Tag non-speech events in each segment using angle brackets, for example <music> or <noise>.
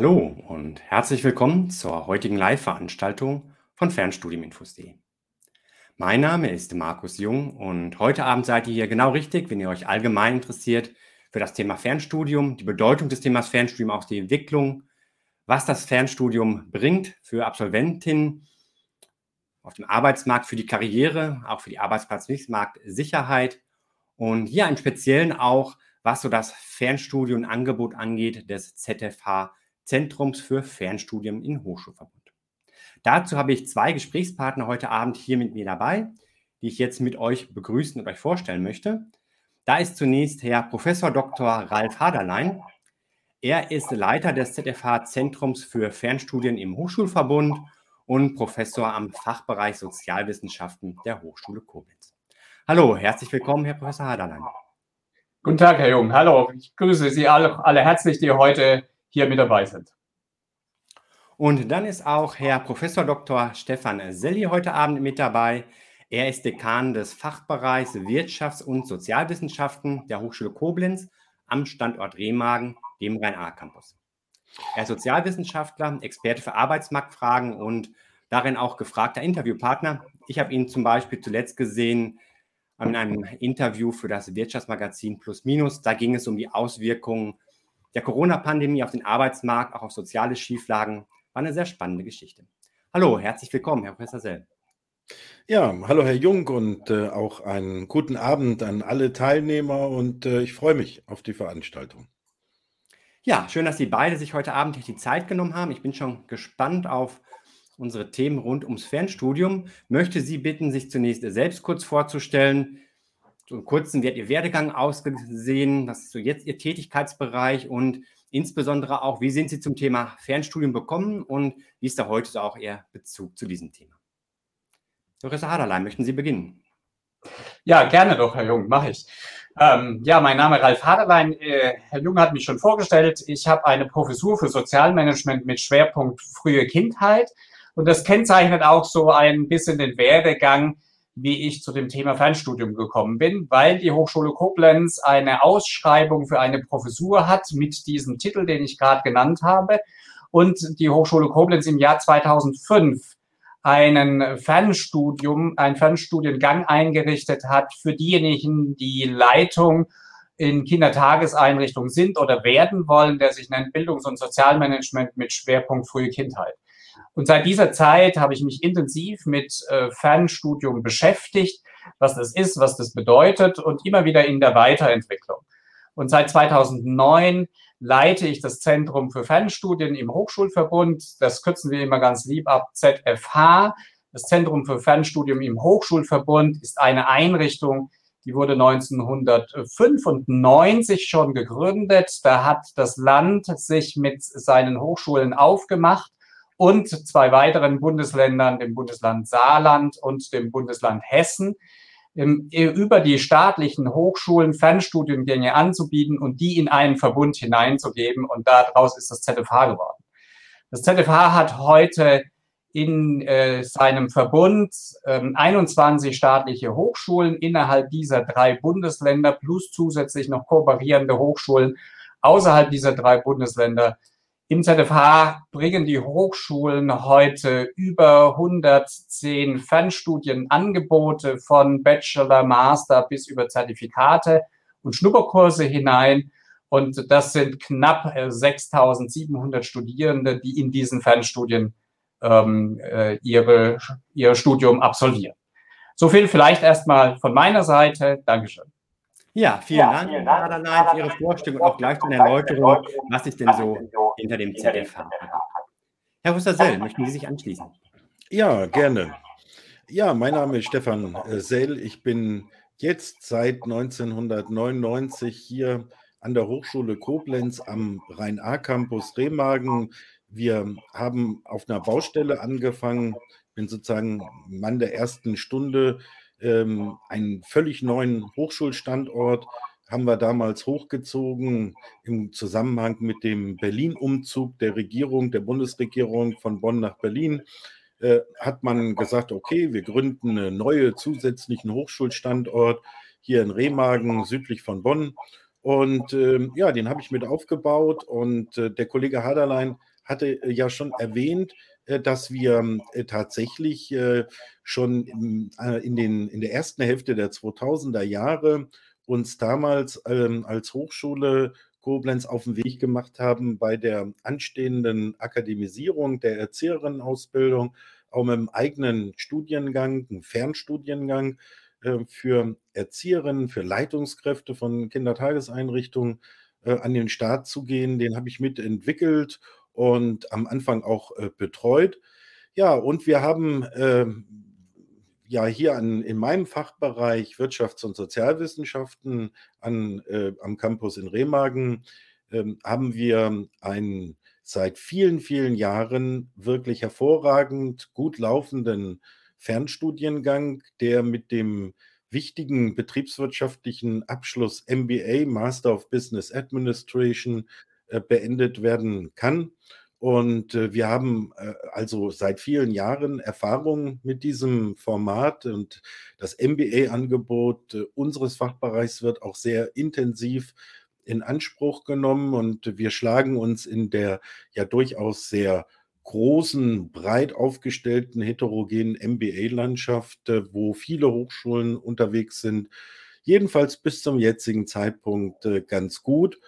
Hallo und herzlich willkommen zur heutigen Live-Veranstaltung von Fernstudiuminfos.de. Mein Name ist Markus Jung und heute Abend seid ihr hier genau richtig, wenn ihr euch allgemein interessiert für das Thema Fernstudium, die Bedeutung des Themas Fernstudium, auch die Entwicklung, was das Fernstudium bringt für Absolventinnen auf dem Arbeitsmarkt, für die Karriere, auch für die Arbeitsplatzmarktsicherheit und hier im Speziellen auch, was so das Fernstudienangebot angeht des ZFH Zentrums für Fernstudien in Hochschulverbund. Dazu habe ich zwei Gesprächspartner heute Abend hier mit mir dabei, die ich jetzt mit euch begrüßen und euch vorstellen möchte. Da ist zunächst Herr Professor Dr. Ralf Haderlein. Er ist Leiter des ZFH Zentrums für Fernstudien im Hochschulverbund und Professor am Fachbereich Sozialwissenschaften der Hochschule Koblenz. Hallo, herzlich willkommen, Herr Professor Haderlein. Guten Tag, Herr Jung. Hallo, ich grüße Sie alle, alle herzlich, die heute hier mit dabei sind. Und dann ist auch Herr Professor Dr. Stefan Selli heute Abend mit dabei. Er ist Dekan des Fachbereichs Wirtschafts- und Sozialwissenschaften der Hochschule Koblenz am Standort Remagen, dem Rhein-A-Campus. Er ist Sozialwissenschaftler, Experte für Arbeitsmarktfragen und darin auch gefragter Interviewpartner. Ich habe ihn zum Beispiel zuletzt gesehen in einem Interview für das Wirtschaftsmagazin Plus Minus. Da ging es um die Auswirkungen der Corona-Pandemie auf den Arbeitsmarkt, auch auf soziale Schieflagen, war eine sehr spannende Geschichte. Hallo, herzlich willkommen, Herr Professor Sell. Ja, hallo Herr Jung und äh, auch einen guten Abend an alle Teilnehmer und äh, ich freue mich auf die Veranstaltung. Ja, schön, dass Sie beide sich heute Abend die Zeit genommen haben. Ich bin schon gespannt auf unsere Themen rund ums Fernstudium. Möchte Sie bitten, sich zunächst selbst kurz vorzustellen, so einen kurzen, hat Ihr Werdegang ausgesehen? Was ist so jetzt Ihr Tätigkeitsbereich und insbesondere auch, wie sind Sie zum Thema Fernstudium gekommen und wie ist da heute so auch Ihr Bezug zu diesem Thema? Professor Haderlein, möchten Sie beginnen? Ja, gerne doch, Herr Jung, mache ich. Ähm, ja, mein Name ist Ralf Haderlein. Äh, Herr Jung hat mich schon vorgestellt. Ich habe eine Professur für Sozialmanagement mit Schwerpunkt frühe Kindheit. Und das kennzeichnet auch so ein bisschen den Werdegang wie ich zu dem Thema Fernstudium gekommen bin, weil die Hochschule Koblenz eine Ausschreibung für eine Professur hat mit diesem Titel, den ich gerade genannt habe. Und die Hochschule Koblenz im Jahr 2005 einen Fernstudium, einen Fernstudiengang eingerichtet hat für diejenigen, die Leitung in Kindertageseinrichtungen sind oder werden wollen, der sich nennt Bildungs- und Sozialmanagement mit Schwerpunkt frühe Kindheit. Und seit dieser Zeit habe ich mich intensiv mit äh, Fernstudium beschäftigt, was das ist, was das bedeutet und immer wieder in der Weiterentwicklung. Und seit 2009 leite ich das Zentrum für Fernstudien im Hochschulverbund. Das kürzen wir immer ganz lieb ab ZFH. Das Zentrum für Fernstudium im Hochschulverbund ist eine Einrichtung, die wurde 1995 schon gegründet. Da hat das Land sich mit seinen Hochschulen aufgemacht und zwei weiteren Bundesländern, dem Bundesland Saarland und dem Bundesland Hessen, über die staatlichen Hochschulen Fernstudiengänge anzubieten und die in einen Verbund hineinzugeben. Und daraus ist das ZFH geworden. Das ZFH hat heute in äh, seinem Verbund ähm, 21 staatliche Hochschulen innerhalb dieser drei Bundesländer plus zusätzlich noch kooperierende Hochschulen außerhalb dieser drei Bundesländer im ZFH bringen die Hochschulen heute über 110 Fernstudienangebote von Bachelor, Master bis über Zertifikate und Schnupperkurse hinein. Und das sind knapp 6700 Studierende, die in diesen Fernstudien ähm, äh, ihre, ihr Studium absolvieren. So viel vielleicht erstmal von meiner Seite. Dankeschön. Ja, vielen ja, Dank, Herr Aderlein, für Ihre Vorstellung und auch gleich eine Erläuterung, was sich denn so hinter dem ZDF hat. Herr Husser-Sell, möchten Sie sich anschließen? Ja, gerne. Ja, mein Name ist Stefan äh, Sell. Ich bin jetzt seit 1999 hier an der Hochschule Koblenz am Rhein-A-Campus Remagen. Wir haben auf einer Baustelle angefangen, bin sozusagen Mann der ersten Stunde ähm, einen völlig neuen Hochschulstandort haben wir damals hochgezogen im Zusammenhang mit dem Berlin-Umzug der Regierung, der Bundesregierung von Bonn nach Berlin. Äh, hat man gesagt, okay, wir gründen einen neuen zusätzlichen Hochschulstandort hier in Remagen südlich von Bonn. Und ähm, ja, den habe ich mit aufgebaut. Und äh, der Kollege Haderlein hatte äh, ja schon erwähnt, äh, dass wir äh, tatsächlich äh, schon in, den, in der ersten Hälfte der 2000er Jahre uns damals ähm, als Hochschule Koblenz auf den Weg gemacht haben bei der anstehenden Akademisierung der Erzieherinnenausbildung, auch mit einem eigenen Studiengang, einem Fernstudiengang äh, für Erzieherinnen, für Leitungskräfte von Kindertageseinrichtungen äh, an den Start zu gehen. Den habe ich mitentwickelt und am Anfang auch äh, betreut. Ja, und wir haben ähm, ja hier an, in meinem Fachbereich Wirtschafts- und Sozialwissenschaften an, äh, am Campus in Remagen äh, haben wir einen seit vielen, vielen Jahren wirklich hervorragend gut laufenden Fernstudiengang, der mit dem wichtigen betriebswirtschaftlichen Abschluss MBA, Master of Business Administration, äh, beendet werden kann. Und äh, wir haben äh, also seit vielen Jahren Erfahrung mit diesem Format und das MBA-Angebot äh, unseres Fachbereichs wird auch sehr intensiv in Anspruch genommen und wir schlagen uns in der ja durchaus sehr großen, breit aufgestellten, heterogenen MBA-Landschaft, äh, wo viele Hochschulen unterwegs sind, jedenfalls bis zum jetzigen Zeitpunkt äh, ganz gut.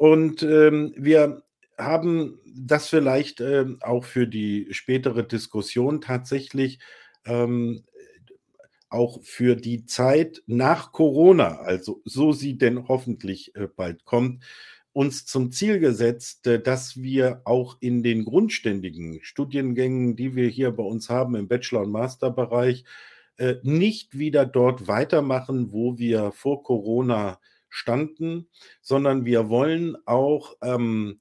Und ähm, wir haben das vielleicht äh, auch für die spätere Diskussion tatsächlich ähm, auch für die Zeit nach Corona, also so sie denn hoffentlich äh, bald kommt, uns zum Ziel gesetzt, äh, dass wir auch in den grundständigen Studiengängen, die wir hier bei uns haben im Bachelor- und Masterbereich, äh, nicht wieder dort weitermachen, wo wir vor Corona standen, sondern wir wollen auch ähm,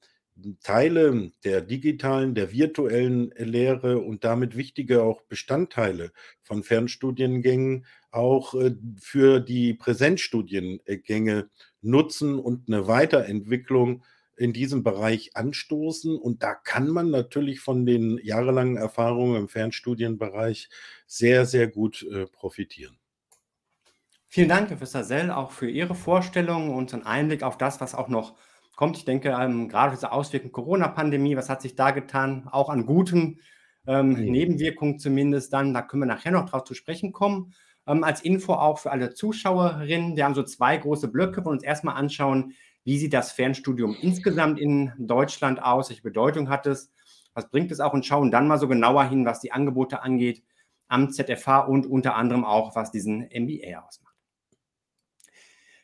Teile der digitalen, der virtuellen Lehre und damit wichtige auch Bestandteile von Fernstudiengängen auch äh, für die Präsenzstudiengänge nutzen und eine Weiterentwicklung in diesem Bereich anstoßen. Und da kann man natürlich von den jahrelangen Erfahrungen im Fernstudienbereich sehr, sehr gut äh, profitieren. Vielen Dank, Professor Sell, auch für Ihre Vorstellung und einen Einblick auf das, was auch noch kommt. Ich denke, ähm, gerade diese Auswirkungen Corona-Pandemie, was hat sich da getan? Auch an guten ähm, mhm. Nebenwirkungen zumindest dann. Da können wir nachher noch drauf zu sprechen kommen. Ähm, als Info auch für alle Zuschauerinnen. Wir haben so zwei große Blöcke, wo wir uns erstmal anschauen, wie sieht das Fernstudium insgesamt in Deutschland aus? Welche Bedeutung hat es? Was bringt es auch? Und schauen dann mal so genauer hin, was die Angebote angeht am ZFH und unter anderem auch, was diesen MBA ausmacht.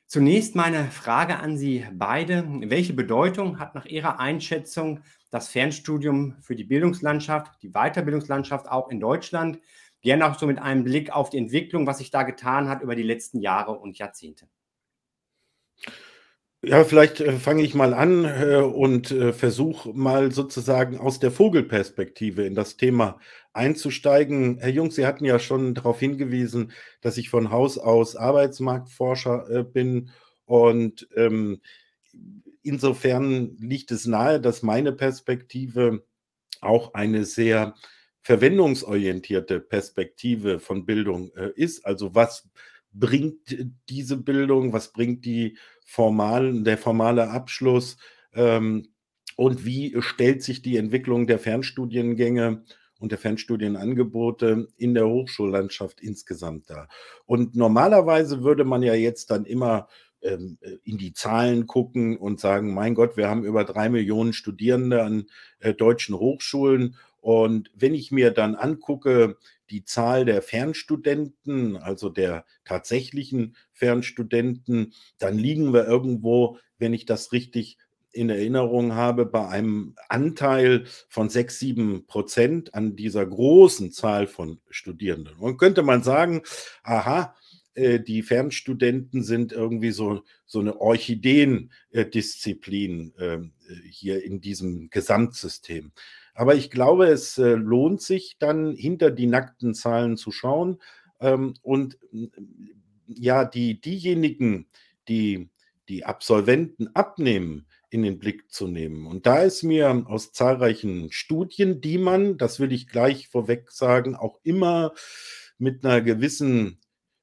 Zunächst meine Frage an Sie beide. Welche Bedeutung hat nach Ihrer Einschätzung das Fernstudium für die Bildungslandschaft, die Weiterbildungslandschaft auch in Deutschland? Gerne auch so mit einem Blick auf die Entwicklung, was sich da getan hat über die letzten Jahre und Jahrzehnte. Ja, vielleicht äh, fange ich mal an äh, und äh, versuche mal sozusagen aus der Vogelperspektive in das Thema einzusteigen. Herr Jung, Sie hatten ja schon darauf hingewiesen, dass ich von Haus aus Arbeitsmarktforscher äh, bin und ähm, insofern liegt es nahe, dass meine Perspektive auch eine sehr verwendungsorientierte Perspektive von Bildung äh, ist. Also was bringt diese Bildung, was bringt die formalen, der formale Abschluss ähm, und wie stellt sich die Entwicklung der Fernstudiengänge und der Fernstudienangebote in der Hochschullandschaft insgesamt dar. Und normalerweise würde man ja jetzt dann immer ähm, in die Zahlen gucken und sagen, mein Gott, wir haben über drei Millionen Studierende an äh, deutschen Hochschulen und wenn ich mir dann angucke, die Zahl der Fernstudenten, also der tatsächlichen Fernstudenten, dann liegen wir irgendwo, wenn ich das richtig in Erinnerung habe, bei einem Anteil von 6, 7 Prozent an dieser großen Zahl von Studierenden. Und könnte man sagen, aha, äh, die Fernstudenten sind irgendwie so, so eine Orchideendisziplin ähm, äh, hier in diesem Gesamtsystem. Aber ich glaube, es äh, lohnt sich dann hinter die nackten Zahlen zu schauen ähm, und ja, die, diejenigen, die die Absolventen abnehmen, in den Blick zu nehmen. Und da ist mir aus zahlreichen Studien, die man, das will ich gleich vorweg sagen, auch immer mit einer gewissen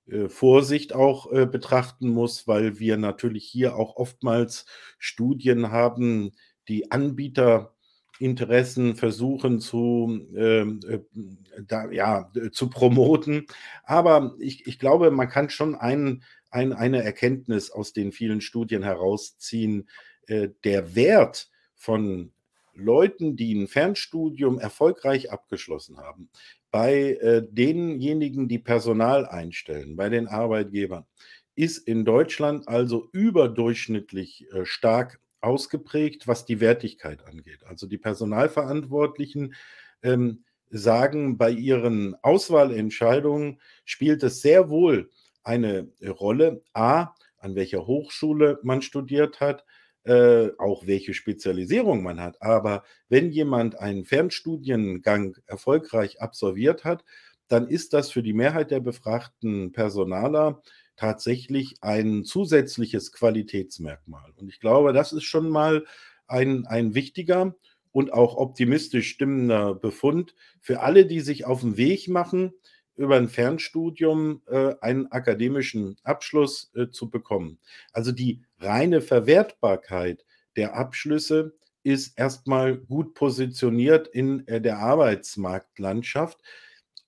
äh, Vorsicht auch äh, betrachten muss, weil wir natürlich hier auch oftmals Studien haben, die Anbieterinteressen versuchen zu, ähm, äh, da, ja, zu promoten. Aber ich, ich glaube, man kann schon ein, ein, eine Erkenntnis aus den vielen Studien herausziehen. Äh, der Wert von Leuten, die ein Fernstudium erfolgreich abgeschlossen haben, bei äh, denjenigen, die Personal einstellen, bei den Arbeitgebern, ist in Deutschland also überdurchschnittlich äh, stark ausgeprägt, was die Wertigkeit angeht. Also die Personalverantwortlichen ähm, sagen, bei ihren Auswahlentscheidungen spielt es sehr wohl eine Rolle, a, an welcher Hochschule man studiert hat, äh, auch welche Spezialisierung man hat. Aber wenn jemand einen Fernstudiengang erfolgreich absolviert hat, dann ist das für die Mehrheit der befragten Personaler tatsächlich ein zusätzliches Qualitätsmerkmal. Und ich glaube, das ist schon mal ein, ein wichtiger und auch optimistisch stimmender Befund für alle, die sich auf den Weg machen, über ein Fernstudium äh, einen akademischen Abschluss äh, zu bekommen. Also die reine Verwertbarkeit der Abschlüsse ist erstmal gut positioniert in äh, der Arbeitsmarktlandschaft.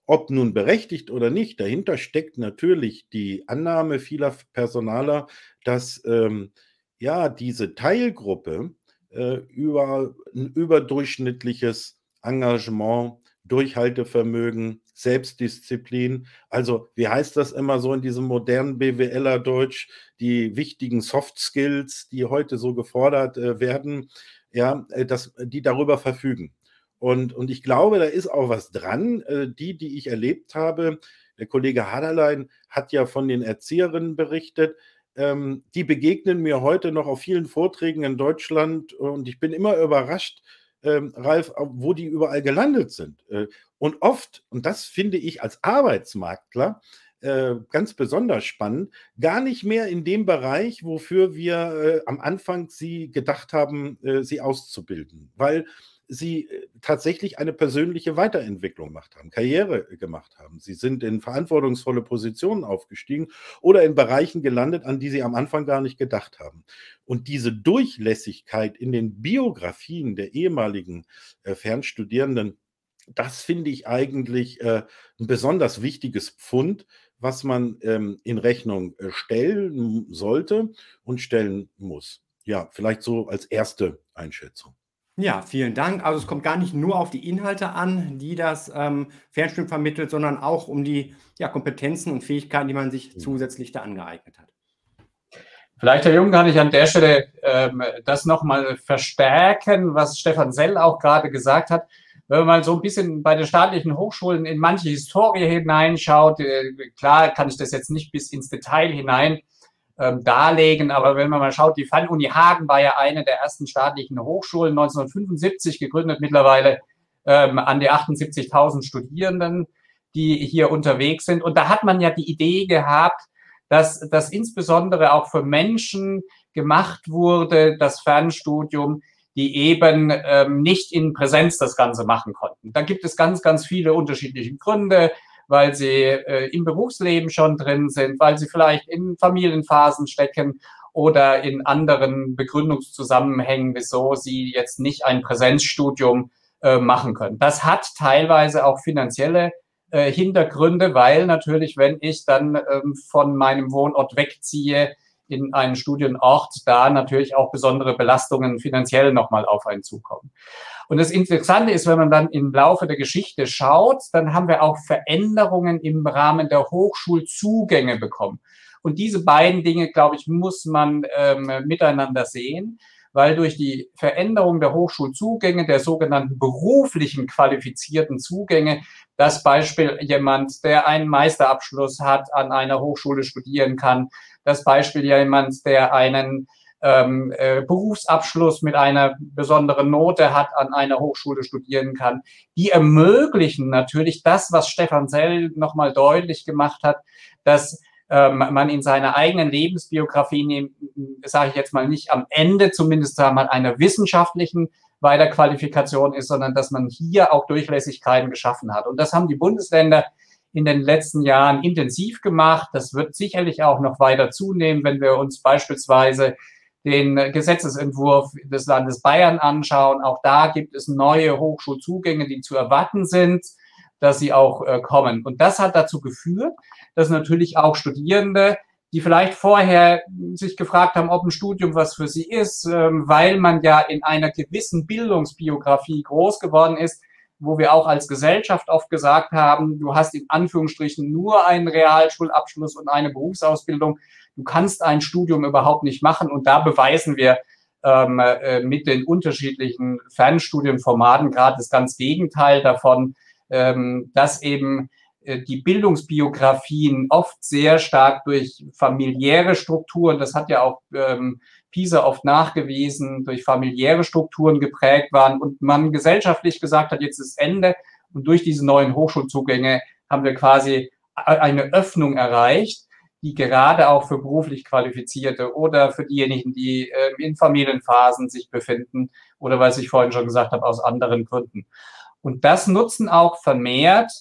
Ob nun berechtigt oder nicht, dahinter steckt natürlich die Annahme vieler Personaler, dass ähm, ja diese Teilgruppe äh, über ein überdurchschnittliches Engagement, Durchhaltevermögen, Selbstdisziplin. Also, wie heißt das immer so in diesem modernen BWLer-Deutsch? Die wichtigen Soft Skills, die heute so gefordert äh, werden, ja, äh, dass die darüber verfügen. Und, und ich glaube, da ist auch was dran. Äh, die, die ich erlebt habe, der Kollege Haderlein hat ja von den Erzieherinnen berichtet, ähm, die begegnen mir heute noch auf vielen Vorträgen in Deutschland und ich bin immer überrascht, ähm, Ralf, wo die überall gelandet sind. Äh, und oft, und das finde ich als Arbeitsmarktler äh, ganz besonders spannend, gar nicht mehr in dem Bereich, wofür wir am Anfang sie gedacht haben, sie auszubilden. Weil sie äh, tatsächlich eine persönliche Weiterentwicklung gemacht haben, Karriere gemacht haben. Sie sind in verantwortungsvolle Positionen aufgestiegen oder in Bereichen gelandet, an die sie am Anfang gar nicht gedacht haben. Und diese Durchlässigkeit in den Biografien der ehemaligen äh, Fernstudierenden, das finde ich eigentlich äh, ein besonders wichtiges Pfund, was man ähm, in Rechnung äh, stellen sollte und stellen muss. Ja, vielleicht so als erste Einschätzung. Ja, vielen Dank. Also es kommt gar nicht nur auf die Inhalte an, die das ähm, Fernstudium vermittelt, sondern auch um die ja, Kompetenzen und Fähigkeiten, die man sich mhm. zusätzlich da angeeignet hat. Vielleicht, Herr Jung, kann ich an der Stelle ähm, das nochmal verstärken, was Stefan Sell auch gerade gesagt hat. Wenn man mal so ein bisschen bei den staatlichen Hochschulen in manche Historie hineinschaut, äh, klar kann ich das jetzt nicht bis ins Detail hinein ähm, darlegen. Aber wenn man mal schaut, die Fernuni Hagen war ja eine der ersten staatlichen Hochschulen, 1975 gegründet, mittlerweile ähm, an die 78.000 Studierenden, die hier unterwegs sind. Und da hat man ja die Idee gehabt, dass das insbesondere auch für Menschen gemacht wurde, das Fernstudium, die eben ähm, nicht in Präsenz das Ganze machen konnten. Da gibt es ganz, ganz viele unterschiedliche Gründe weil sie äh, im Berufsleben schon drin sind, weil sie vielleicht in Familienphasen stecken oder in anderen Begründungszusammenhängen, wieso sie jetzt nicht ein Präsenzstudium äh, machen können. Das hat teilweise auch finanzielle äh, Hintergründe, weil natürlich, wenn ich dann ähm, von meinem Wohnort wegziehe in einen Studienort, da natürlich auch besondere Belastungen finanziell nochmal auf einen zukommen. Und das Interessante ist, wenn man dann im Laufe der Geschichte schaut, dann haben wir auch Veränderungen im Rahmen der Hochschulzugänge bekommen. Und diese beiden Dinge, glaube ich, muss man ähm, miteinander sehen, weil durch die Veränderung der Hochschulzugänge, der sogenannten beruflichen qualifizierten Zugänge, das Beispiel jemand, der einen Meisterabschluss hat, an einer Hochschule studieren kann, das Beispiel jemand, der einen ähm, äh, Berufsabschluss mit einer besonderen Note hat, an einer Hochschule studieren kann. Die ermöglichen natürlich das, was Stefan Sell nochmal deutlich gemacht hat, dass ähm, man in seiner eigenen Lebensbiografie, sage ich jetzt mal nicht am Ende zumindest mal einer wissenschaftlichen Weiterqualifikation ist, sondern dass man hier auch Durchlässigkeiten geschaffen hat. Und das haben die Bundesländer in den letzten Jahren intensiv gemacht. Das wird sicherlich auch noch weiter zunehmen, wenn wir uns beispielsweise den Gesetzesentwurf des Landes Bayern anschauen. Auch da gibt es neue Hochschulzugänge, die zu erwarten sind, dass sie auch äh, kommen. Und das hat dazu geführt, dass natürlich auch Studierende, die vielleicht vorher sich gefragt haben, ob ein Studium was für sie ist, ähm, weil man ja in einer gewissen Bildungsbiografie groß geworden ist, wo wir auch als Gesellschaft oft gesagt haben, du hast in Anführungsstrichen nur einen Realschulabschluss und eine Berufsausbildung. Du kannst ein Studium überhaupt nicht machen. Und da beweisen wir ähm, äh, mit den unterschiedlichen Fernstudienformaten gerade das ganz Gegenteil davon, ähm, dass eben äh, die Bildungsbiografien oft sehr stark durch familiäre Strukturen, das hat ja auch ähm, PISA oft nachgewiesen, durch familiäre Strukturen geprägt waren und man gesellschaftlich gesagt hat, jetzt ist Ende. Und durch diese neuen Hochschulzugänge haben wir quasi eine Öffnung erreicht, die gerade auch für beruflich Qualifizierte oder für diejenigen, die äh, in Familienphasen sich befinden oder, was ich vorhin schon gesagt habe, aus anderen Gründen. Und das nutzen auch vermehrt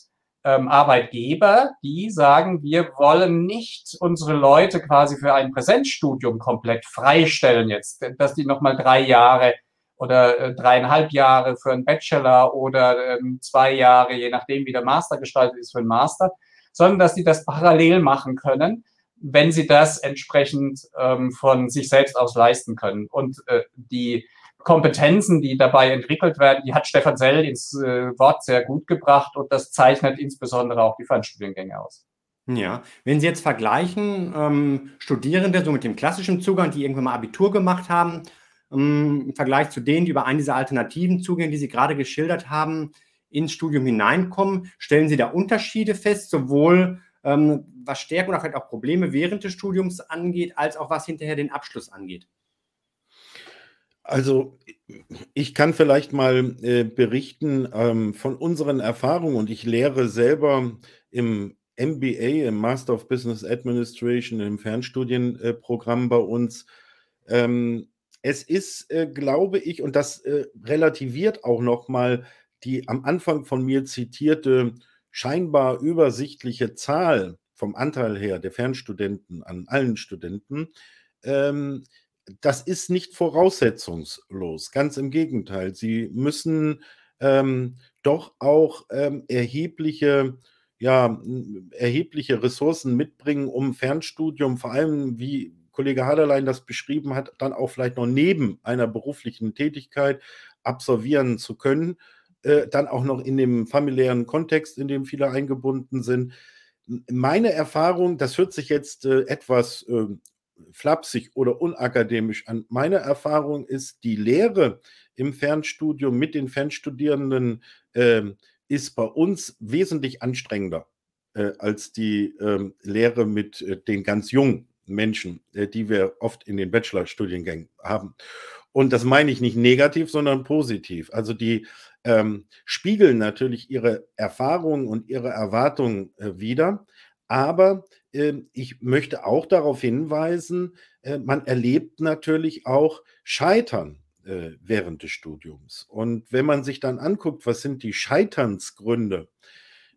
ähm, Arbeitgeber, die sagen, wir wollen nicht unsere Leute quasi für ein Präsenzstudium komplett freistellen jetzt, dass die nochmal drei Jahre oder äh, dreieinhalb Jahre für einen Bachelor oder ähm, zwei Jahre, je nachdem, wie der Master gestaltet ist, für einen Master, sondern dass die das parallel machen können, wenn sie das entsprechend ähm, von sich selbst aus leisten können. Und äh, die Kompetenzen, die dabei entwickelt werden, die hat Stefan Sell ins äh, Wort sehr gut gebracht und das zeichnet insbesondere auch die Fernstudiengänge aus. Ja, wenn Sie jetzt vergleichen, ähm, Studierende so mit dem klassischen Zugang, die irgendwann mal Abitur gemacht haben, ähm, im Vergleich zu denen, die über einen dieser alternativen Zugänge, die Sie gerade geschildert haben, ins Studium hineinkommen, stellen Sie da Unterschiede fest, sowohl ähm, was Stärken oder vielleicht auch Probleme während des Studiums angeht, als auch was hinterher den Abschluss angeht? Also, ich kann vielleicht mal äh, berichten ähm, von unseren Erfahrungen und ich lehre selber im MBA, im Master of Business Administration, im Fernstudienprogramm äh, bei uns. Ähm, es ist, äh, glaube ich, und das äh, relativiert auch nochmal die am Anfang von mir zitierte scheinbar übersichtliche Zahl vom Anteil her der Fernstudenten an allen Studenten. Ähm, das ist nicht voraussetzungslos, ganz im Gegenteil. Sie müssen ähm, doch auch ähm, erhebliche, ja, erhebliche Ressourcen mitbringen, um Fernstudium, vor allem wie Kollege Haderlein das beschrieben hat, dann auch vielleicht noch neben einer beruflichen Tätigkeit absolvieren zu können. Äh, dann auch noch in dem familiären Kontext, in dem viele eingebunden sind. Meine Erfahrung, das hört sich jetzt äh, etwas äh, flapsig oder unakademisch an. Meine Erfahrung ist, die Lehre im Fernstudium mit den Fernstudierenden äh, ist bei uns wesentlich anstrengender äh, als die äh, Lehre mit äh, den ganz jungen Menschen, äh, die wir oft in den Bachelorstudiengängen haben. Und das meine ich nicht negativ, sondern positiv. Also die ähm, spiegeln natürlich ihre Erfahrungen und ihre Erwartungen äh, wider. Aber ähm, ich möchte auch darauf hinweisen, äh, man erlebt natürlich auch Scheitern äh, während des Studiums. Und wenn man sich dann anguckt, was sind die Scheiternsgründe,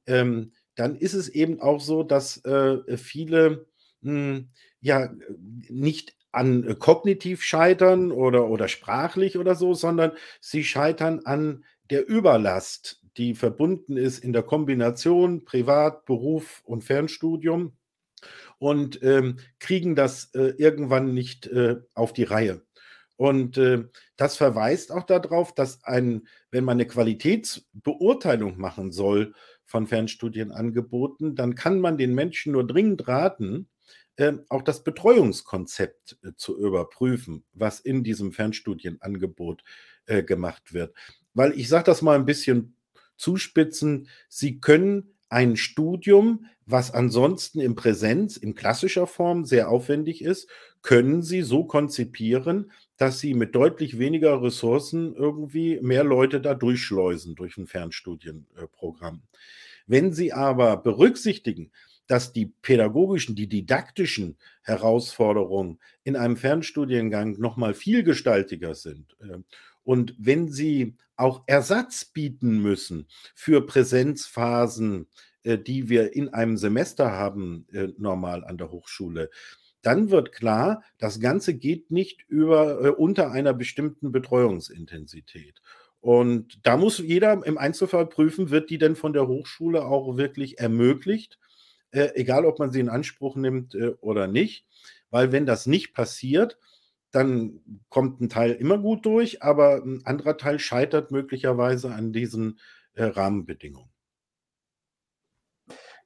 ähm, dann ist es eben auch so, dass äh, viele hm, ja nicht an kognitiv scheitern oder, oder sprachlich oder so, sondern sie scheitern an der Überlast, die verbunden ist in der Kombination Privat, Beruf und Fernstudium und ähm, kriegen das äh, irgendwann nicht äh, auf die Reihe. Und äh, das verweist auch darauf, dass ein, wenn man eine Qualitätsbeurteilung machen soll von Fernstudienangeboten, dann kann man den Menschen nur dringend raten, äh, auch das Betreuungskonzept äh, zu überprüfen, was in diesem Fernstudienangebot äh, gemacht wird. Weil ich sage das mal ein bisschen zuspitzen, Sie können ein Studium, was ansonsten in Präsenz, in klassischer Form sehr aufwendig ist, können Sie so konzipieren, dass Sie mit deutlich weniger Ressourcen irgendwie mehr Leute da durchschleusen durch ein Fernstudienprogramm. Wenn Sie aber berücksichtigen, dass die pädagogischen, die didaktischen Herausforderungen in einem Fernstudiengang noch mal vielgestaltiger sind äh, und wenn Sie auch Ersatz bieten müssen für Präsenzphasen äh, die wir in einem Semester haben, äh, normal an der Hochschule, dann wird klar, das Ganze geht nicht über äh, unter einer bestimmten Betreuungsintensität. Und da muss jeder im Einzelfall prüfen, wird die denn von der Hochschule auch wirklich ermöglicht, egal ob man sie in Anspruch nimmt oder nicht. Weil wenn das nicht passiert, dann kommt ein Teil immer gut durch, aber ein anderer Teil scheitert möglicherweise an diesen äh, Rahmenbedingungen.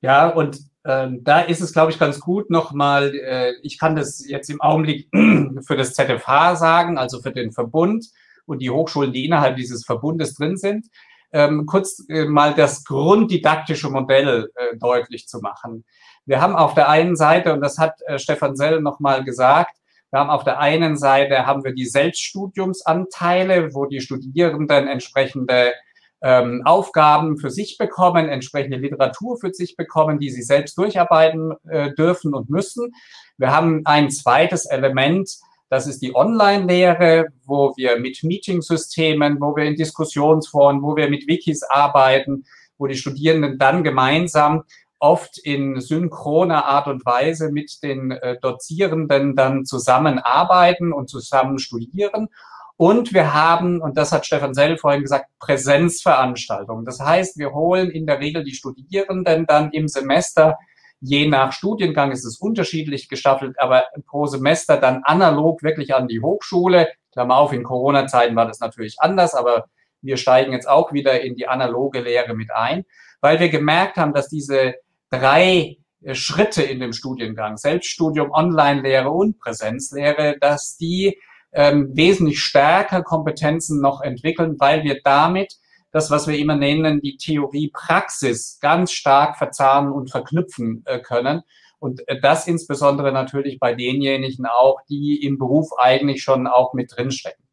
Ja, und äh, da ist es, glaube ich, ganz gut nochmal, äh, ich kann das jetzt im Augenblick <clears throat> für das ZFH sagen, also für den Verbund, und die Hochschulen, die innerhalb dieses Verbundes drin sind, ähm, kurz äh, mal das grunddidaktische Modell äh, deutlich zu machen. Wir haben auf der einen Seite, und das hat äh, Stefan Sell nochmal gesagt, wir haben auf der einen Seite haben wir die Selbststudiumsanteile, wo die Studierenden entsprechende ähm, Aufgaben für sich bekommen, entsprechende Literatur für sich bekommen, die sie selbst durcharbeiten äh, dürfen und müssen. Wir haben ein zweites Element, das ist die Online-Lehre, wo wir mit Meeting-Systemen, wo wir in Diskussionsforen, wo wir mit Wikis arbeiten, wo die Studierenden dann gemeinsam oft in synchroner Art und Weise mit den äh, Dozierenden dann zusammenarbeiten und zusammen studieren. Und wir haben, und das hat Stefan Sell vorhin gesagt, Präsenzveranstaltungen. Das heißt, wir holen in der Regel die Studierenden dann im Semester Je nach Studiengang ist es unterschiedlich gestaffelt, aber pro Semester dann analog wirklich an die Hochschule. Klammer auf, in Corona-Zeiten war das natürlich anders, aber wir steigen jetzt auch wieder in die analoge Lehre mit ein, weil wir gemerkt haben, dass diese drei äh, Schritte in dem Studiengang, Selbststudium, Online-Lehre und Präsenzlehre, dass die ähm, wesentlich stärker Kompetenzen noch entwickeln, weil wir damit das, was wir immer nennen, die Theorie-Praxis ganz stark verzahnen und verknüpfen äh, können. Und äh, das insbesondere natürlich bei denjenigen auch, die im Beruf eigentlich schon auch mit drinstecken.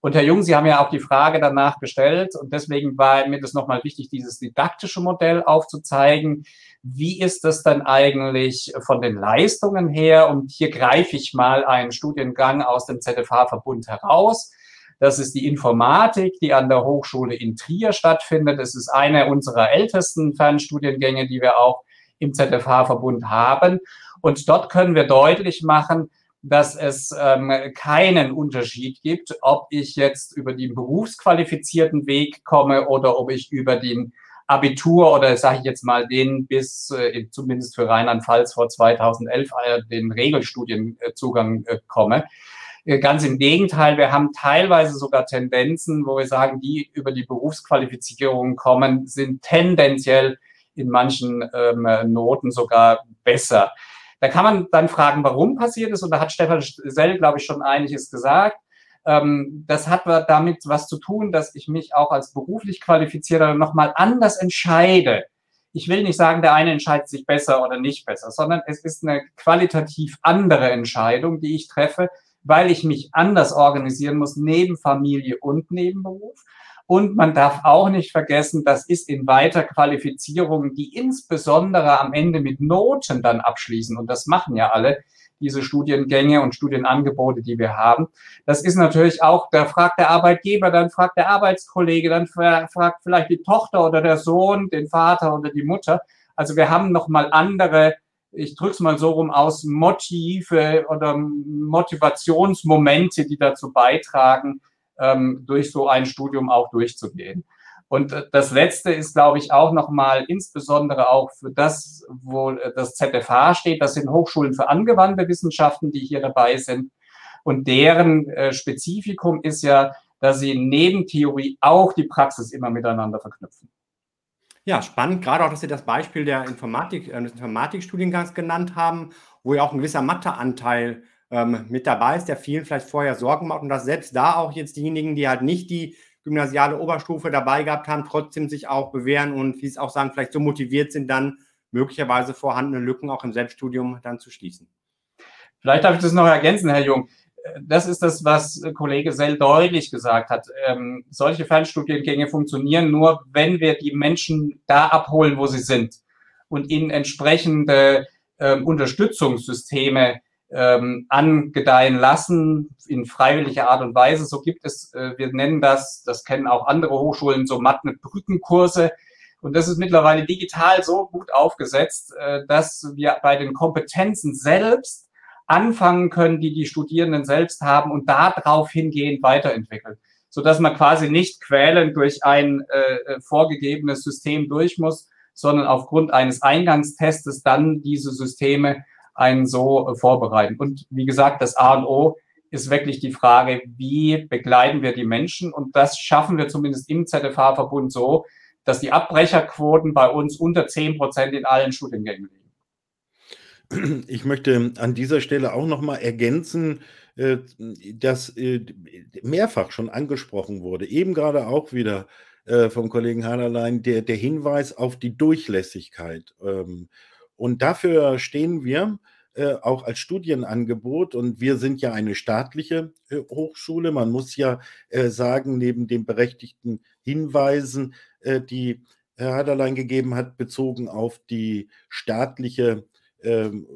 Und Herr Jung, Sie haben ja auch die Frage danach gestellt und deswegen war mir das nochmal wichtig, dieses didaktische Modell aufzuzeigen. Wie ist das dann eigentlich von den Leistungen her? Und hier greife ich mal einen Studiengang aus dem ZFH-Verbund heraus. Das ist die Informatik, die an der Hochschule in Trier stattfindet. Es ist eine unserer ältesten Fernstudiengänge, die wir auch im ZFH-Verbund haben. Und dort können wir deutlich machen, dass es ähm, keinen Unterschied gibt, ob ich jetzt über den berufsqualifizierten Weg komme oder ob ich über den Abitur oder sage ich jetzt mal den bis äh, zumindest für Rheinland-Pfalz vor 2011 äh, den Regelstudienzugang äh, komme. Äh, ganz im Gegenteil, wir haben teilweise sogar Tendenzen, wo wir sagen, die über die Berufsqualifizierung kommen, sind tendenziell in manchen ähm, Noten sogar besser. Da kann man dann fragen, warum passiert ist. Und da hat Stefan Sell, glaube ich, schon einiges gesagt. Ähm, das hat damit was zu tun, dass ich mich auch als beruflich qualifizierter nochmal anders entscheide. Ich will nicht sagen, der eine entscheidet sich besser oder nicht besser, sondern es ist eine qualitativ andere Entscheidung, die ich treffe, weil ich mich anders organisieren muss, neben Familie und Nebenberuf. Und man darf auch nicht vergessen, das ist in Weiterqualifizierungen, die insbesondere am Ende mit Noten dann abschließen. Und das machen ja alle diese Studiengänge und Studienangebote, die wir haben. Das ist natürlich auch, da fragt der Arbeitgeber, dann fragt der Arbeitskollege, dann fragt vielleicht die Tochter oder der Sohn, den Vater oder die Mutter. Also wir haben nochmal andere ich drücke es mal so rum aus, Motive oder Motivationsmomente, die dazu beitragen, ähm, durch so ein Studium auch durchzugehen. Und äh, das Letzte ist, glaube ich, auch nochmal insbesondere auch für das, wo äh, das ZFH steht, das sind Hochschulen für angewandte Wissenschaften, die hier dabei sind. Und deren äh, Spezifikum ist ja, dass sie neben Theorie auch die Praxis immer miteinander verknüpfen. Ja, spannend, gerade auch, dass Sie das Beispiel der Informatik, des Informatikstudiengangs genannt haben, wo ja auch ein gewisser Matheanteil ähm, mit dabei ist, der vielen vielleicht vorher Sorgen macht und dass selbst da auch jetzt diejenigen, die halt nicht die gymnasiale Oberstufe dabei gehabt haben, trotzdem sich auch bewähren und, wie es auch sagen, vielleicht so motiviert sind, dann möglicherweise vorhandene Lücken auch im Selbststudium dann zu schließen. Vielleicht darf ich das noch ergänzen, Herr Jung das ist das, was Kollege Sell deutlich gesagt hat. Ähm, solche Fernstudiengänge funktionieren nur, wenn wir die Menschen da abholen, wo sie sind und ihnen entsprechende ähm, Unterstützungssysteme ähm, angedeihen lassen in freiwilliger Art und Weise. So gibt es, äh, wir nennen das, das kennen auch andere Hochschulen, so Mathe-Brückenkurse, Und das ist mittlerweile digital so gut aufgesetzt, äh, dass wir bei den Kompetenzen selbst anfangen können, die die Studierenden selbst haben und darauf hingehend weiterentwickeln, so dass man quasi nicht quälend durch ein äh, äh, vorgegebenes System durch muss, sondern aufgrund eines Eingangstestes dann diese Systeme einen so äh, vorbereiten. Und wie gesagt, das A und O ist wirklich die Frage, wie begleiten wir die Menschen? Und das schaffen wir zumindest im ZFH-Verbund so, dass die Abbrecherquoten bei uns unter 10 Prozent in allen Studiengängen liegen. Ich möchte an dieser Stelle auch noch mal ergänzen, äh, dass äh, mehrfach schon angesprochen wurde, eben gerade auch wieder vom Kollegen Haderlein, der, der Hinweis auf die Durchlässigkeit. Und dafür stehen wir auch als Studienangebot. Und wir sind ja eine staatliche Hochschule. Man muss ja sagen, neben den berechtigten Hinweisen, die Herr Haderlein gegeben hat, bezogen auf die staatliche ähm,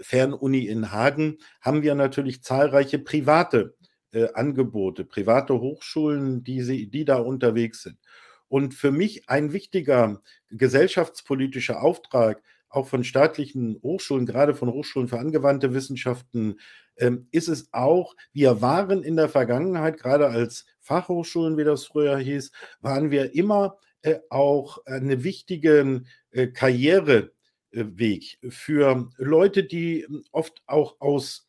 Fernuni in Hagen haben wir natürlich zahlreiche private äh, Angebote, private Hochschulen, die, sie, die da unterwegs sind. Und für mich ein wichtiger gesellschaftspolitischer Auftrag, auch von staatlichen Hochschulen, gerade von Hochschulen für angewandte Wissenschaften, ähm, ist es auch, wir waren in der Vergangenheit, gerade als Fachhochschulen, wie das früher hieß, waren wir immer äh, auch eine wichtige äh, Karriere Weg für Leute, die hm, oft auch aus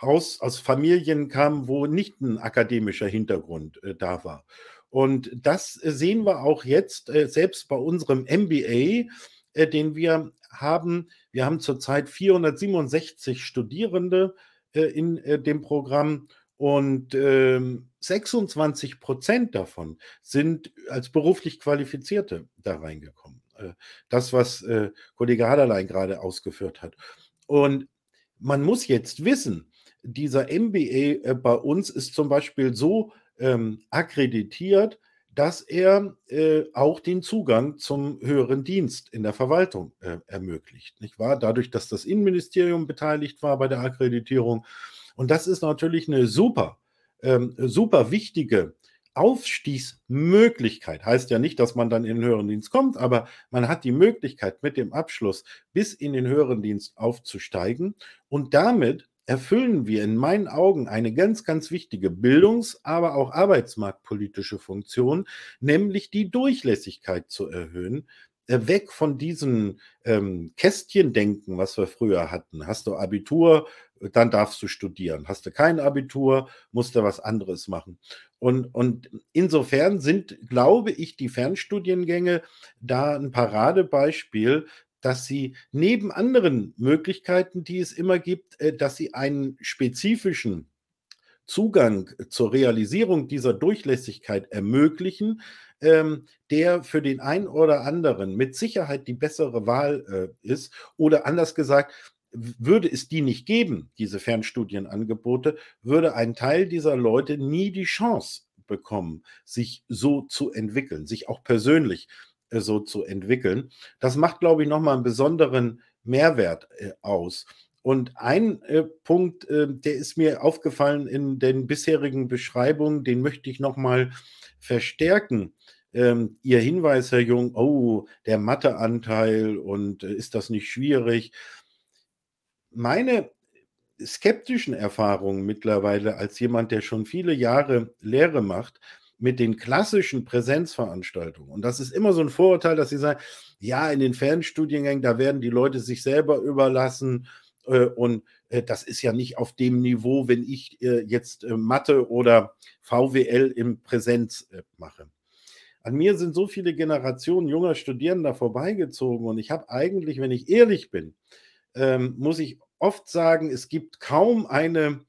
Haus, aus Familien kamen, wo nicht ein akademischer Hintergrund äh, da war. Und das sehen wir auch jetzt, äh, selbst bei unserem MBA, äh, den wir haben. Wir haben zurzeit 467 Studierende äh, in äh, dem Programm und 26 ähm, Prozent davon sind als beruflich Qualifizierte da reingekommen. Äh, das, was äh, Kollege Haderlein gerade ausgeführt hat. Und man muss jetzt wissen, dieser MBA äh, bei uns ist zum Beispiel so ähm, akkreditiert, dass er äh, auch den Zugang zum höheren Dienst in der Verwaltung äh, ermöglicht. Nicht wahr? Dadurch, dass das Innenministerium beteiligt war bei der Akkreditierung. Und das ist natürlich eine super, ähm, super wichtige Aufstiegsmöglichkeit heißt ja nicht, dass man dann in den höheren Dienst kommt, aber man hat die Möglichkeit, mit dem Abschluss bis in den höheren Dienst aufzusteigen. Und damit erfüllen wir in meinen Augen eine ganz, ganz wichtige Bildungs-, aber auch arbeitsmarktpolitische Funktion, nämlich die Durchlässigkeit zu erhöhen, äh, weg von diesem ähm, Kästchendenken, was wir früher hatten. Hast du Abitur, dann darfst du studieren. Hast du kein Abitur, musst du was anderes machen. Und, und insofern sind, glaube ich, die Fernstudiengänge da ein Paradebeispiel, dass sie neben anderen Möglichkeiten, die es immer gibt, äh, dass sie einen spezifischen Zugang zur Realisierung dieser Durchlässigkeit ermöglichen, ähm, der für den einen oder anderen mit Sicherheit die bessere Wahl äh, ist. Oder anders gesagt, würde es die nicht geben, diese Fernstudienangebote, würde ein Teil dieser Leute nie die Chance bekommen, sich so zu entwickeln, sich auch persönlich äh, so zu entwickeln. Das macht, glaube ich, nochmal einen besonderen Mehrwert äh, aus. Und ein äh, Punkt, äh, der ist mir aufgefallen in den bisherigen Beschreibungen, den möchte ich nochmal verstärken. Ähm, Ihr Hinweis, Herr Jung, oh, der Matheanteil und äh, ist das nicht schwierig? meine skeptischen Erfahrungen mittlerweile als jemand, der schon viele Jahre Lehre macht, mit den klassischen Präsenzveranstaltungen. Und das ist immer so ein Vorurteil, dass sie sagen, ja, in den Fernstudiengängen, da werden die Leute sich selber überlassen. Äh, und äh, das ist ja nicht auf dem Niveau, wenn ich äh, jetzt äh, Mathe oder VWL im Präsenz mache. An mir sind so viele Generationen junger Studierender vorbeigezogen und ich habe eigentlich, wenn ich ehrlich bin, ähm, muss ich oft sagen, es gibt kaum eine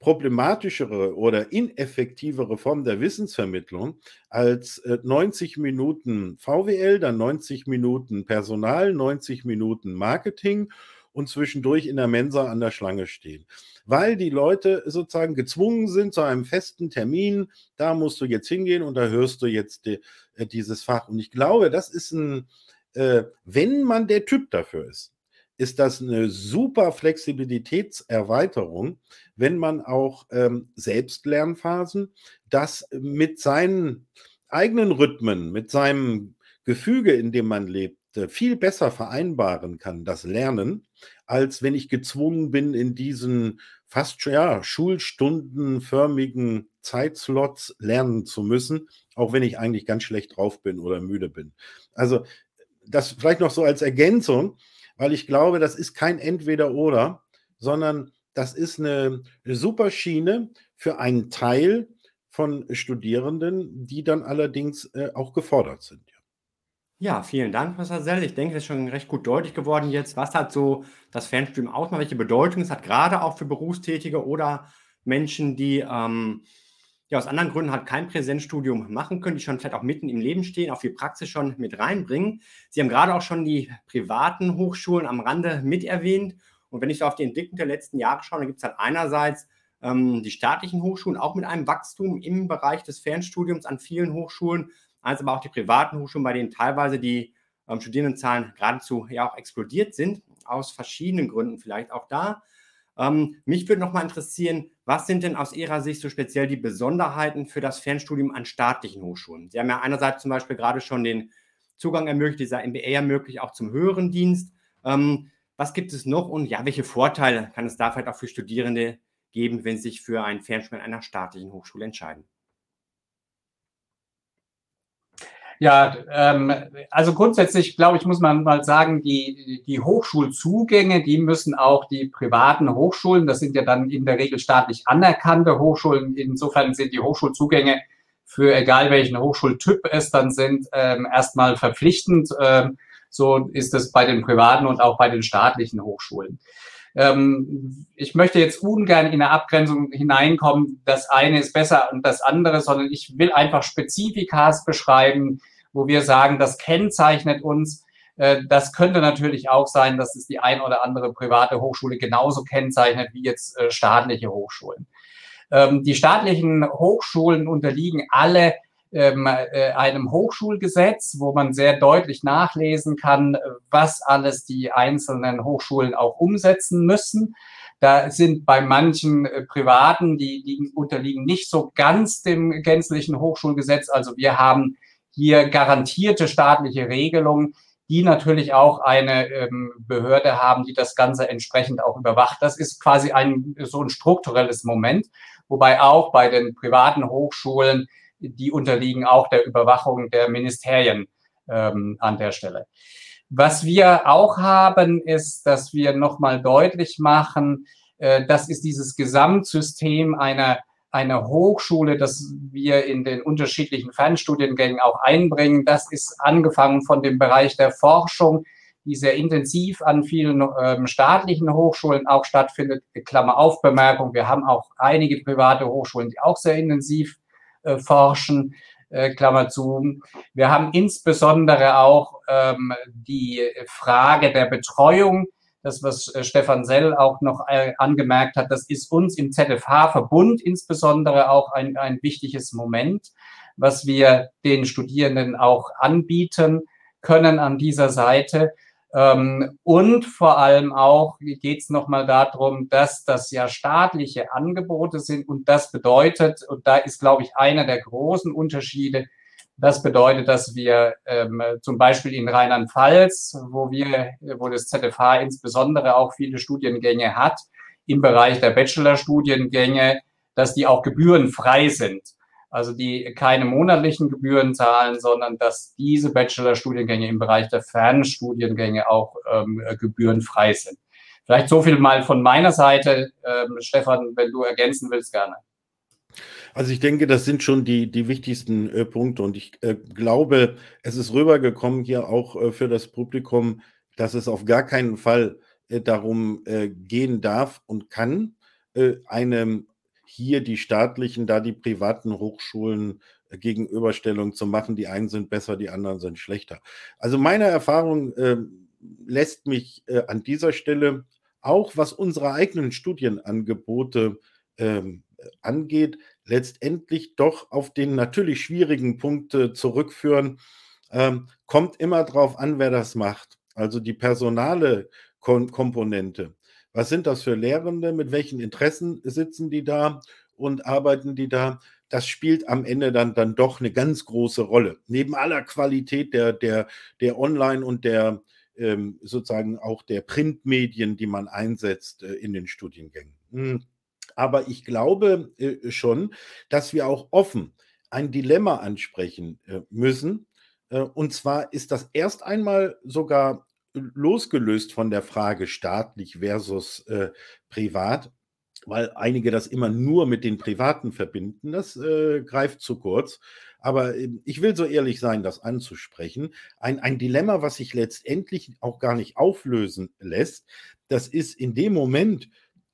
problematischere oder ineffektivere Form der Wissensvermittlung als äh, 90 Minuten VWL, dann 90 Minuten Personal, 90 Minuten Marketing und zwischendurch in der Mensa an der Schlange stehen. Weil die Leute sozusagen gezwungen sind zu einem festen Termin, da musst du jetzt hingehen und da hörst du jetzt die, äh, dieses Fach. Und ich glaube, das ist ein, äh, wenn man der Typ dafür ist, ist das eine super Flexibilitätserweiterung, wenn man auch ähm, Selbstlernphasen das mit seinen eigenen Rhythmen, mit seinem Gefüge, in dem man lebt, äh, viel besser vereinbaren kann, das Lernen, als wenn ich gezwungen bin, in diesen fast ja, schulstundenförmigen Zeitslots lernen zu müssen, auch wenn ich eigentlich ganz schlecht drauf bin oder müde bin. Also das vielleicht noch so als Ergänzung, weil ich glaube, das ist kein Entweder-Oder, sondern das ist eine super Schiene für einen Teil von Studierenden, die dann allerdings äh, auch gefordert sind. Ja, vielen Dank, Professor Sell. Ich denke, es ist schon recht gut deutlich geworden jetzt, was hat so das Fernstudium ausmacht, welche Bedeutung es hat, gerade auch für Berufstätige oder Menschen, die ähm, ja aus anderen Gründen halt kein Präsenzstudium machen können, die schon vielleicht auch mitten im Leben stehen, auch viel Praxis schon mit reinbringen. Sie haben gerade auch schon die privaten Hochschulen am Rande mit erwähnt. Und wenn ich so auf die Entwicklung der letzten Jahre schaue, dann gibt es halt einerseits ähm, die staatlichen Hochschulen auch mit einem Wachstum im Bereich des Fernstudiums an vielen Hochschulen als aber auch die privaten Hochschulen, bei denen teilweise die ähm, Studierendenzahlen geradezu ja auch explodiert sind, aus verschiedenen Gründen vielleicht auch da. Ähm, mich würde noch mal interessieren, was sind denn aus Ihrer Sicht so speziell die Besonderheiten für das Fernstudium an staatlichen Hochschulen? Sie haben ja einerseits zum Beispiel gerade schon den Zugang ermöglicht, dieser MBA ermöglicht auch zum höheren Dienst. Ähm, was gibt es noch und ja, welche Vorteile kann es da vielleicht auch für Studierende geben, wenn sie sich für ein Fernstudium einer staatlichen Hochschule entscheiden? Ja, ähm, also grundsätzlich glaube ich, muss man mal sagen, die, die Hochschulzugänge, die müssen auch die privaten Hochschulen, das sind ja dann in der Regel staatlich anerkannte Hochschulen, insofern sind die Hochschulzugänge für egal welchen Hochschultyp es dann sind, ähm, erstmal verpflichtend. Ähm, so ist es bei den privaten und auch bei den staatlichen Hochschulen. Ähm, ich möchte jetzt ungern in eine Abgrenzung hineinkommen, das eine ist besser und das andere, sondern ich will einfach Spezifikas beschreiben, wo wir sagen, das kennzeichnet uns. Äh, das könnte natürlich auch sein, dass es die ein oder andere private Hochschule genauso kennzeichnet wie jetzt äh, staatliche Hochschulen. Ähm, die staatlichen Hochschulen unterliegen alle ähm, äh, einem Hochschulgesetz, wo man sehr deutlich nachlesen kann, was alles die einzelnen Hochschulen auch umsetzen müssen. Da sind bei manchen Privaten, die, die unterliegen nicht so ganz dem gänzlichen Hochschulgesetz. Also wir haben hier garantierte staatliche Regelungen, die natürlich auch eine ähm, Behörde haben, die das Ganze entsprechend auch überwacht. Das ist quasi ein so ein strukturelles Moment, wobei auch bei den privaten Hochschulen, die unterliegen auch der Überwachung der Ministerien ähm, an der Stelle. Was wir auch haben, ist, dass wir nochmal deutlich machen, äh, das ist dieses Gesamtsystem einer eine Hochschule, das wir in den unterschiedlichen Fernstudiengängen auch einbringen. Das ist angefangen von dem Bereich der Forschung, die sehr intensiv an vielen ähm, staatlichen Hochschulen auch stattfindet. Klammer auf Bemerkung, wir haben auch einige private Hochschulen, die auch sehr intensiv äh, forschen. Äh, Klammer zu. Wir haben insbesondere auch ähm, die Frage der Betreuung das, was äh, Stefan Sell auch noch äh, angemerkt hat, das ist uns im ZFH-Verbund insbesondere auch ein, ein wichtiges Moment, was wir den Studierenden auch anbieten können an dieser Seite. Ähm, und vor allem auch geht es nochmal darum, dass das ja staatliche Angebote sind und das bedeutet, und da ist, glaube ich, einer der großen Unterschiede, das bedeutet, dass wir ähm, zum Beispiel in Rheinland-Pfalz, wo wir, wo das ZFH insbesondere auch viele Studiengänge hat, im Bereich der Bachelorstudiengänge, dass die auch gebührenfrei sind. Also die keine monatlichen Gebühren zahlen, sondern dass diese Bachelorstudiengänge im Bereich der Fernstudiengänge auch ähm, gebührenfrei sind. Vielleicht so viel mal von meiner Seite. Ähm, Stefan, wenn du ergänzen willst, gerne. Also ich denke, das sind schon die, die wichtigsten äh, Punkte und ich äh, glaube, es ist rübergekommen hier auch äh, für das Publikum, dass es auf gar keinen Fall äh, darum äh, gehen darf und kann, äh, einem hier die staatlichen, da die privaten Hochschulen Gegenüberstellung zu machen. Die einen sind besser, die anderen sind schlechter. Also meine Erfahrung lässt mich an dieser Stelle auch, was unsere eigenen Studienangebote ähm, angeht, letztendlich doch auf den natürlich schwierigen Punkt zurückführen. Ähm, kommt immer darauf an, wer das macht. Also die personale Kon Komponente. Was sind das für Lehrende? Mit welchen Interessen sitzen die da und arbeiten die da? das spielt am Ende dann, dann doch eine ganz große Rolle. Neben aller Qualität der, der, der Online- und der ähm, sozusagen auch der Printmedien, die man einsetzt äh, in den Studiengängen. Hm. Aber ich glaube äh, schon, dass wir auch offen ein Dilemma ansprechen äh, müssen. Äh, und zwar ist das erst einmal sogar losgelöst von der Frage staatlich versus äh, privat, weil einige das immer nur mit den Privaten verbinden. Das äh, greift zu kurz. Aber äh, ich will so ehrlich sein, das anzusprechen. Ein, ein Dilemma, was sich letztendlich auch gar nicht auflösen lässt, das ist in dem Moment,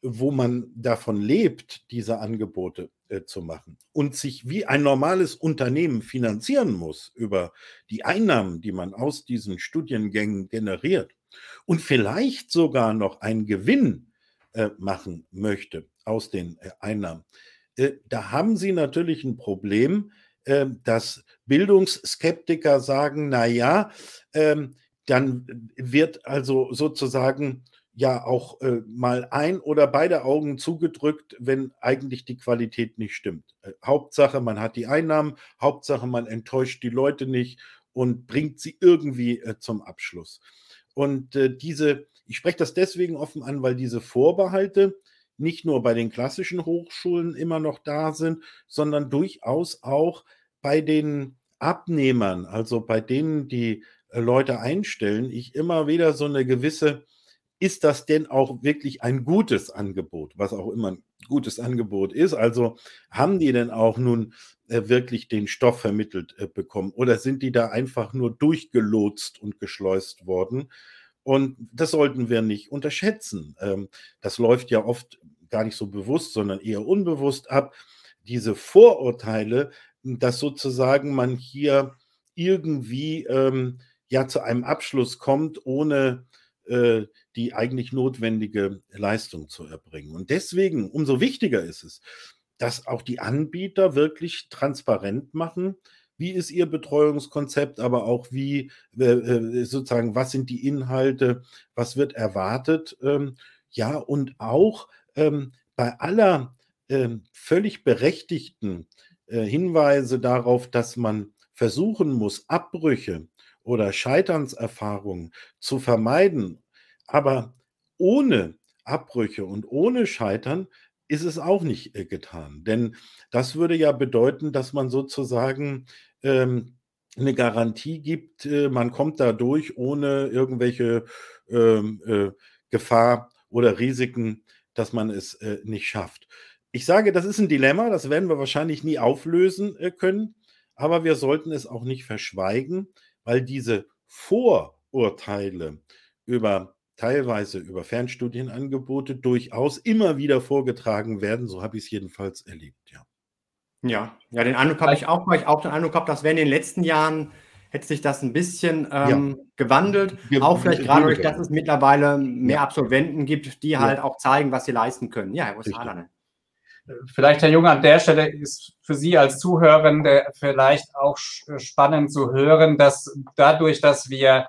wo man davon lebt, diese Angebote äh, zu machen und sich wie ein normales Unternehmen finanzieren muss über die Einnahmen, die man aus diesen Studiengängen generiert und vielleicht sogar noch einen Gewinn äh, machen möchte aus den äh, Einnahmen, äh, da haben Sie natürlich ein Problem, ähm, dass Bildungsskeptiker sagen, na ja, ähm, dann wird also sozusagen ja auch äh, mal ein oder beide Augen zugedrückt, wenn eigentlich die Qualität nicht stimmt. Äh, Hauptsache, man hat die Einnahmen, Hauptsache, man enttäuscht die Leute nicht und bringt sie irgendwie äh, zum Abschluss. Und äh, diese, ich spreche das deswegen offen an, weil diese Vorbehalte nicht nur bei den klassischen Hochschulen immer noch da sind, sondern durchaus auch bei den Abnehmern, also bei denen, die äh, Leute einstellen, ich immer wieder so eine gewisse ist das denn auch wirklich ein gutes Angebot, was auch immer ein gutes Angebot ist? Also haben die denn auch nun äh, wirklich den Stoff vermittelt äh, bekommen oder sind die da einfach nur durchgelotst und geschleust worden? Und das sollten wir nicht unterschätzen. Ähm, das läuft ja oft gar nicht so bewusst, sondern eher unbewusst ab. Diese Vorurteile, dass sozusagen man hier irgendwie ähm, ja zu einem Abschluss kommt, ohne äh, die eigentlich notwendige Leistung zu erbringen. Und deswegen, umso wichtiger ist es, dass auch die Anbieter wirklich transparent machen, wie ist Ihr Betreuungskonzept, aber auch wie äh, äh, sozusagen, was sind die Inhalte, was wird erwartet. Ähm, ja, und auch ähm, bei aller ähm, völlig berechtigten Hinweise darauf, dass man versuchen muss, Abbrüche oder Scheiternserfahrungen zu vermeiden. Aber ohne Abbrüche und ohne Scheitern ist es auch nicht äh, getan. Denn das würde ja bedeuten, dass man sozusagen ähm, eine Garantie gibt, äh, man kommt da durch ohne irgendwelche ähm, äh, Gefahr oder Risiken, dass man es äh, nicht schafft. Ich sage, das ist ein Dilemma, das werden wir wahrscheinlich nie auflösen äh, können, aber wir sollten es auch nicht verschweigen, weil diese Vorurteile über teilweise über Fernstudienangebote durchaus immer wieder vorgetragen werden. So habe ich es jedenfalls erlebt, ja. Ja, ja, den Eindruck habe ich auch, weil ich auch den Eindruck habe, dass wir in den letzten Jahren hätte sich das ein bisschen ähm, ja. gewandelt. Ge auch vielleicht gerade dadurch, dass es mittlerweile mehr ja. Absolventen gibt, die ja. halt auch zeigen, was sie leisten können. Ja, Herr Osterhaler. Vielleicht, Herr Junge, an der Stelle ist für Sie als Zuhörende vielleicht auch spannend zu hören, dass dadurch, dass wir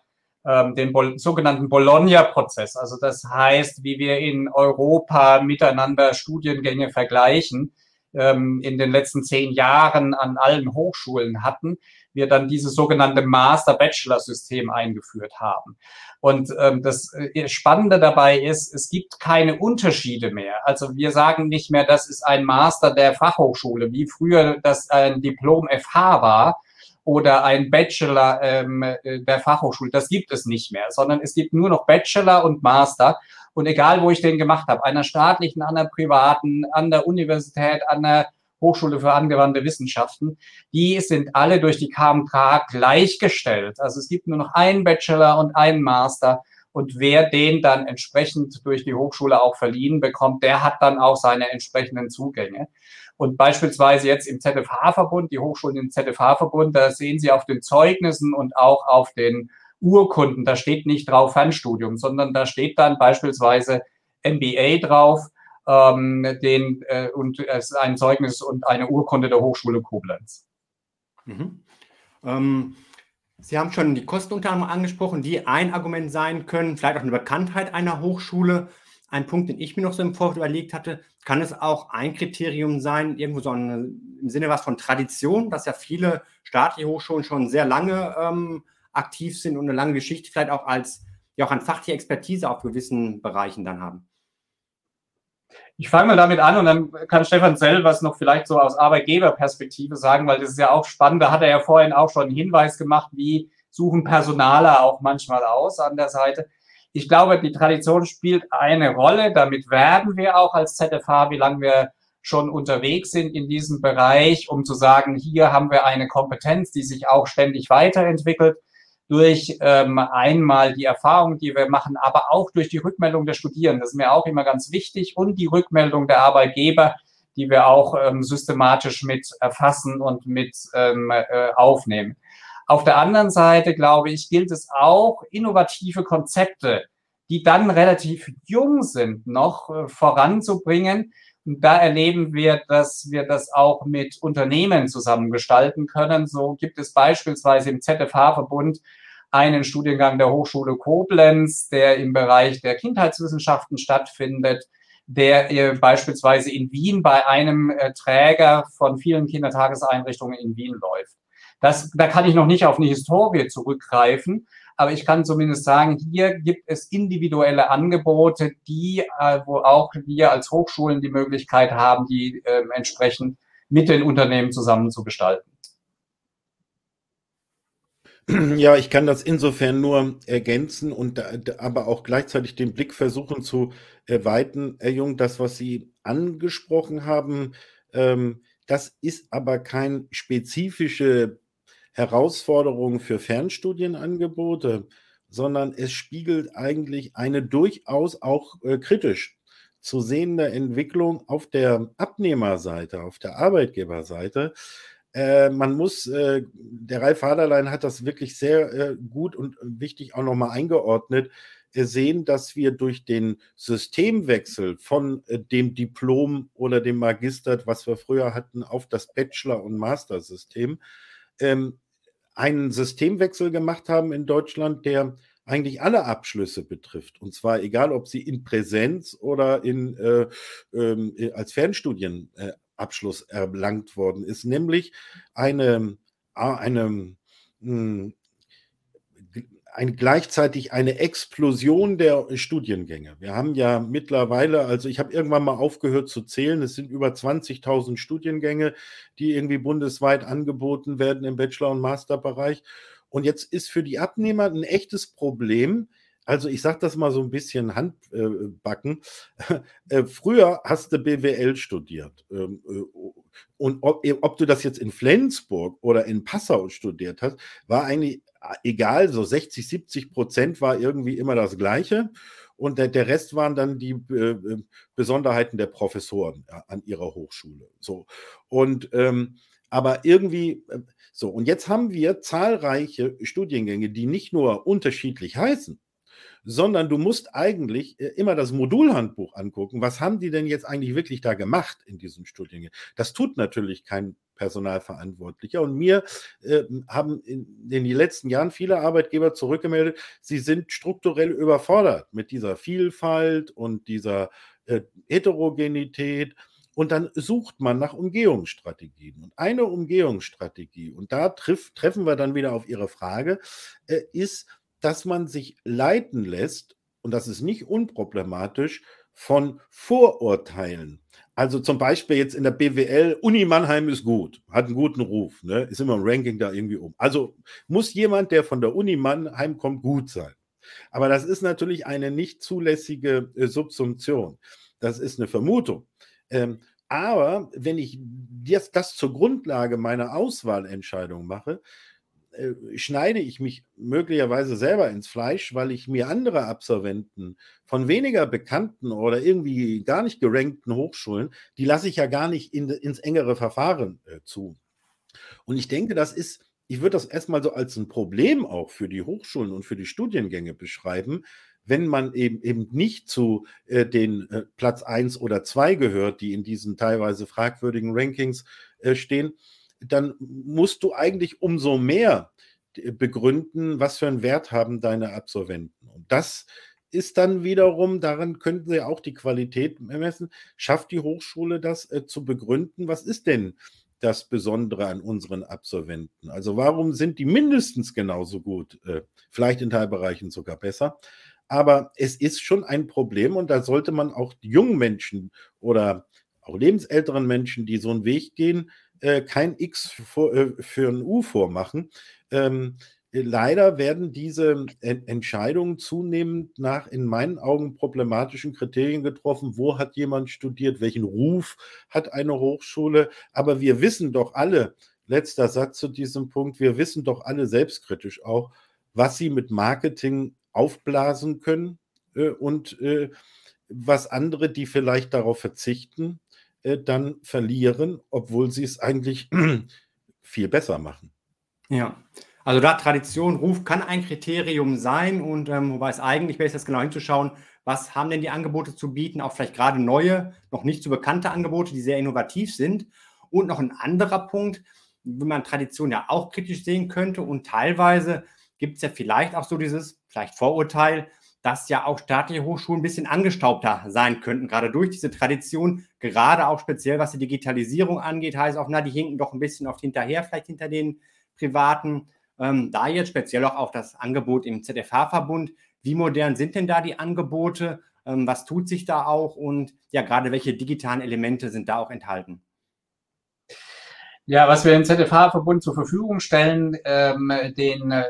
ähm, den Bol sogenannten Bologna-Prozess, also das heißt, wie wir in Europa miteinander Studiengänge vergleichen, ähm, in den letzten zehn Jahren an allen Hochschulen hatten, wir dann dieses sogenannte Master-Bachelor-System eingeführt haben. Und ähm, das äh, Spannende dabei ist, es gibt keine Unterschiede mehr. Also wir sagen nicht mehr, das ist ein Master der Fachhochschule, wie früher das ein Diplom FH war oder ein Bachelor ähm, äh, der Fachhochschule. Das gibt es nicht mehr, sondern es gibt nur noch Bachelor und Master. Und egal, wo ich den gemacht habe, einer staatlichen, der privaten, an der Universität, an der Hochschule für angewandte Wissenschaften, die sind alle durch die KMK gleichgestellt. Also es gibt nur noch einen Bachelor und einen Master. Und wer den dann entsprechend durch die Hochschule auch verliehen bekommt, der hat dann auch seine entsprechenden Zugänge. Und beispielsweise jetzt im ZFH-Verbund, die Hochschulen im ZFH-Verbund, da sehen Sie auf den Zeugnissen und auch auf den Urkunden, da steht nicht drauf Fernstudium, sondern da steht dann beispielsweise MBA drauf ähm, den, äh, und es ist ein Zeugnis und eine Urkunde der Hochschule Koblenz. Mhm. Ähm, Sie haben schon die Kosten unter anderem angesprochen, die ein Argument sein können, vielleicht auch eine Bekanntheit einer Hochschule. Ein Punkt, den ich mir noch so im Vorfeld überlegt hatte. Kann es auch ein Kriterium sein, irgendwo so eine, im Sinne was von Tradition, dass ja viele staatliche Hochschulen schon sehr lange ähm, aktiv sind und eine lange Geschichte vielleicht auch als ja auch an fachliche Expertise auf gewissen Bereichen dann haben? Ich fange mal damit an und dann kann Stefan Zell was noch vielleicht so aus Arbeitgeberperspektive sagen, weil das ist ja auch spannend. Da hat er ja vorhin auch schon einen Hinweis gemacht, wie suchen Personaler auch manchmal aus an der Seite. Ich glaube, die Tradition spielt eine Rolle. Damit werden wir auch als ZFH, wie lange wir schon unterwegs sind in diesem Bereich, um zu sagen, hier haben wir eine Kompetenz, die sich auch ständig weiterentwickelt durch ähm, einmal die Erfahrung, die wir machen, aber auch durch die Rückmeldung der Studierenden. Das ist mir auch immer ganz wichtig und die Rückmeldung der Arbeitgeber, die wir auch ähm, systematisch mit erfassen und mit ähm, äh, aufnehmen. Auf der anderen Seite, glaube ich, gilt es auch, innovative Konzepte, die dann relativ jung sind, noch äh, voranzubringen. Und da erleben wir, dass wir das auch mit Unternehmen zusammen gestalten können. So gibt es beispielsweise im ZFH-Verbund einen Studiengang der Hochschule Koblenz, der im Bereich der Kindheitswissenschaften stattfindet, der äh, beispielsweise in Wien bei einem äh, Träger von vielen Kindertageseinrichtungen in Wien läuft. Das, da kann ich noch nicht auf eine Historie zurückgreifen, aber ich kann zumindest sagen, hier gibt es individuelle Angebote, die, äh, wo auch wir als Hochschulen die Möglichkeit haben, die äh, entsprechend mit den Unternehmen zusammen zu gestalten. Ja, ich kann das insofern nur ergänzen und aber auch gleichzeitig den Blick versuchen zu erweitern, Herr Jung, das, was Sie angesprochen haben, ähm, das ist aber kein spezifische Herausforderungen für Fernstudienangebote, sondern es spiegelt eigentlich eine durchaus auch äh, kritisch zu sehende Entwicklung auf der Abnehmerseite, auf der Arbeitgeberseite. Äh, man muss, äh, der Ralf Haderlein hat das wirklich sehr äh, gut und wichtig auch nochmal eingeordnet, äh, sehen, dass wir durch den Systemwechsel von äh, dem Diplom oder dem Magister, was wir früher hatten, auf das Bachelor- und Master-System, ähm, einen Systemwechsel gemacht haben in Deutschland, der eigentlich alle Abschlüsse betrifft. Und zwar egal, ob sie in Präsenz oder in, äh, äh, als Fernstudienabschluss erlangt worden ist, nämlich eine, eine mh, hm, ein, gleichzeitig eine Explosion der Studiengänge. Wir haben ja mittlerweile, also ich habe irgendwann mal aufgehört zu zählen, es sind über 20.000 Studiengänge, die irgendwie bundesweit angeboten werden im Bachelor- und Masterbereich. Und jetzt ist für die Abnehmer ein echtes Problem, also ich sage das mal so ein bisschen handbacken. Äh, früher hast du BWL studiert. Ähm, äh, und ob, ob, du das jetzt in Flensburg oder in Passau studiert hast, war eigentlich egal, so 60, 70 Prozent war irgendwie immer das Gleiche. Und der, der Rest waren dann die äh, äh Besonderheiten der Professoren ja, an ihrer Hochschule. So. Und ähm, aber irgendwie, äh, so, und jetzt haben wir zahlreiche Studiengänge, die nicht nur unterschiedlich heißen, sondern du musst eigentlich äh, immer das Modulhandbuch angucken. Was haben die denn jetzt eigentlich wirklich da gemacht in diesem Studiengang? Das tut natürlich kein Personalverantwortlicher. Und mir äh, haben in den letzten Jahren viele Arbeitgeber zurückgemeldet, sie sind strukturell überfordert mit dieser Vielfalt und dieser äh, Heterogenität. Und dann sucht man nach Umgehungsstrategien. Und eine Umgehungsstrategie, und da triff, treffen wir dann wieder auf Ihre Frage, äh, ist, dass man sich leiten lässt, und das ist nicht unproblematisch, von Vorurteilen. Also zum Beispiel jetzt in der BWL, Uni Mannheim ist gut, hat einen guten Ruf, ne? ist immer im Ranking da irgendwie um. Also muss jemand, der von der Uni Mannheim kommt, gut sein. Aber das ist natürlich eine nicht zulässige äh, Subsumption. Das ist eine Vermutung. Ähm, aber wenn ich das, das zur Grundlage meiner Auswahlentscheidung mache, äh, schneide ich mich möglicherweise selber ins Fleisch, weil ich mir andere Absolventen von weniger bekannten oder irgendwie gar nicht gerankten Hochschulen, die lasse ich ja gar nicht in, ins engere Verfahren äh, zu. Und ich denke, das ist, ich würde das erstmal so als ein Problem auch für die Hochschulen und für die Studiengänge beschreiben, wenn man eben, eben nicht zu äh, den äh, Platz 1 oder 2 gehört, die in diesen teilweise fragwürdigen Rankings äh, stehen, dann musst du eigentlich umso mehr begründen, was für einen Wert haben deine Absolventen. Und das ist dann wiederum, daran könnten Sie auch die Qualität messen, schafft die Hochschule das äh, zu begründen, was ist denn das Besondere an unseren Absolventen? Also warum sind die mindestens genauso gut, äh, vielleicht in Teilbereichen sogar besser? Aber es ist schon ein Problem und da sollte man auch jungen Menschen oder auch lebensälteren Menschen, die so einen Weg gehen, äh, kein X vor, äh, für ein U vormachen. Ähm, leider werden diese Entscheidungen zunehmend nach in meinen Augen problematischen Kriterien getroffen. Wo hat jemand studiert? Welchen Ruf hat eine Hochschule? Aber wir wissen doch alle, letzter Satz zu diesem Punkt, wir wissen doch alle selbstkritisch auch, was sie mit Marketing aufblasen können äh, und äh, was andere, die vielleicht darauf verzichten, äh, dann verlieren, obwohl sie es eigentlich <clears throat> viel besser machen. Ja, also da Tradition, Ruf kann ein Kriterium sein und ähm, wobei es eigentlich besser ist, genau hinzuschauen, was haben denn die Angebote zu bieten, auch vielleicht gerade neue, noch nicht so bekannte Angebote, die sehr innovativ sind. Und noch ein anderer Punkt, wie man Tradition ja auch kritisch sehen könnte und teilweise gibt es ja vielleicht auch so dieses, vielleicht Vorurteil, dass ja auch staatliche Hochschulen ein bisschen angestaubter sein könnten, gerade durch diese Tradition, gerade auch speziell was die Digitalisierung angeht, heißt auch, na, die hinken doch ein bisschen oft hinterher, vielleicht hinter den privaten. Ähm, da jetzt speziell auch auf das Angebot im ZFH-Verbund. Wie modern sind denn da die Angebote? Ähm, was tut sich da auch? Und ja, gerade welche digitalen Elemente sind da auch enthalten? Ja, was wir im ZFH-Verbund zur Verfügung stellen, ähm, den, äh,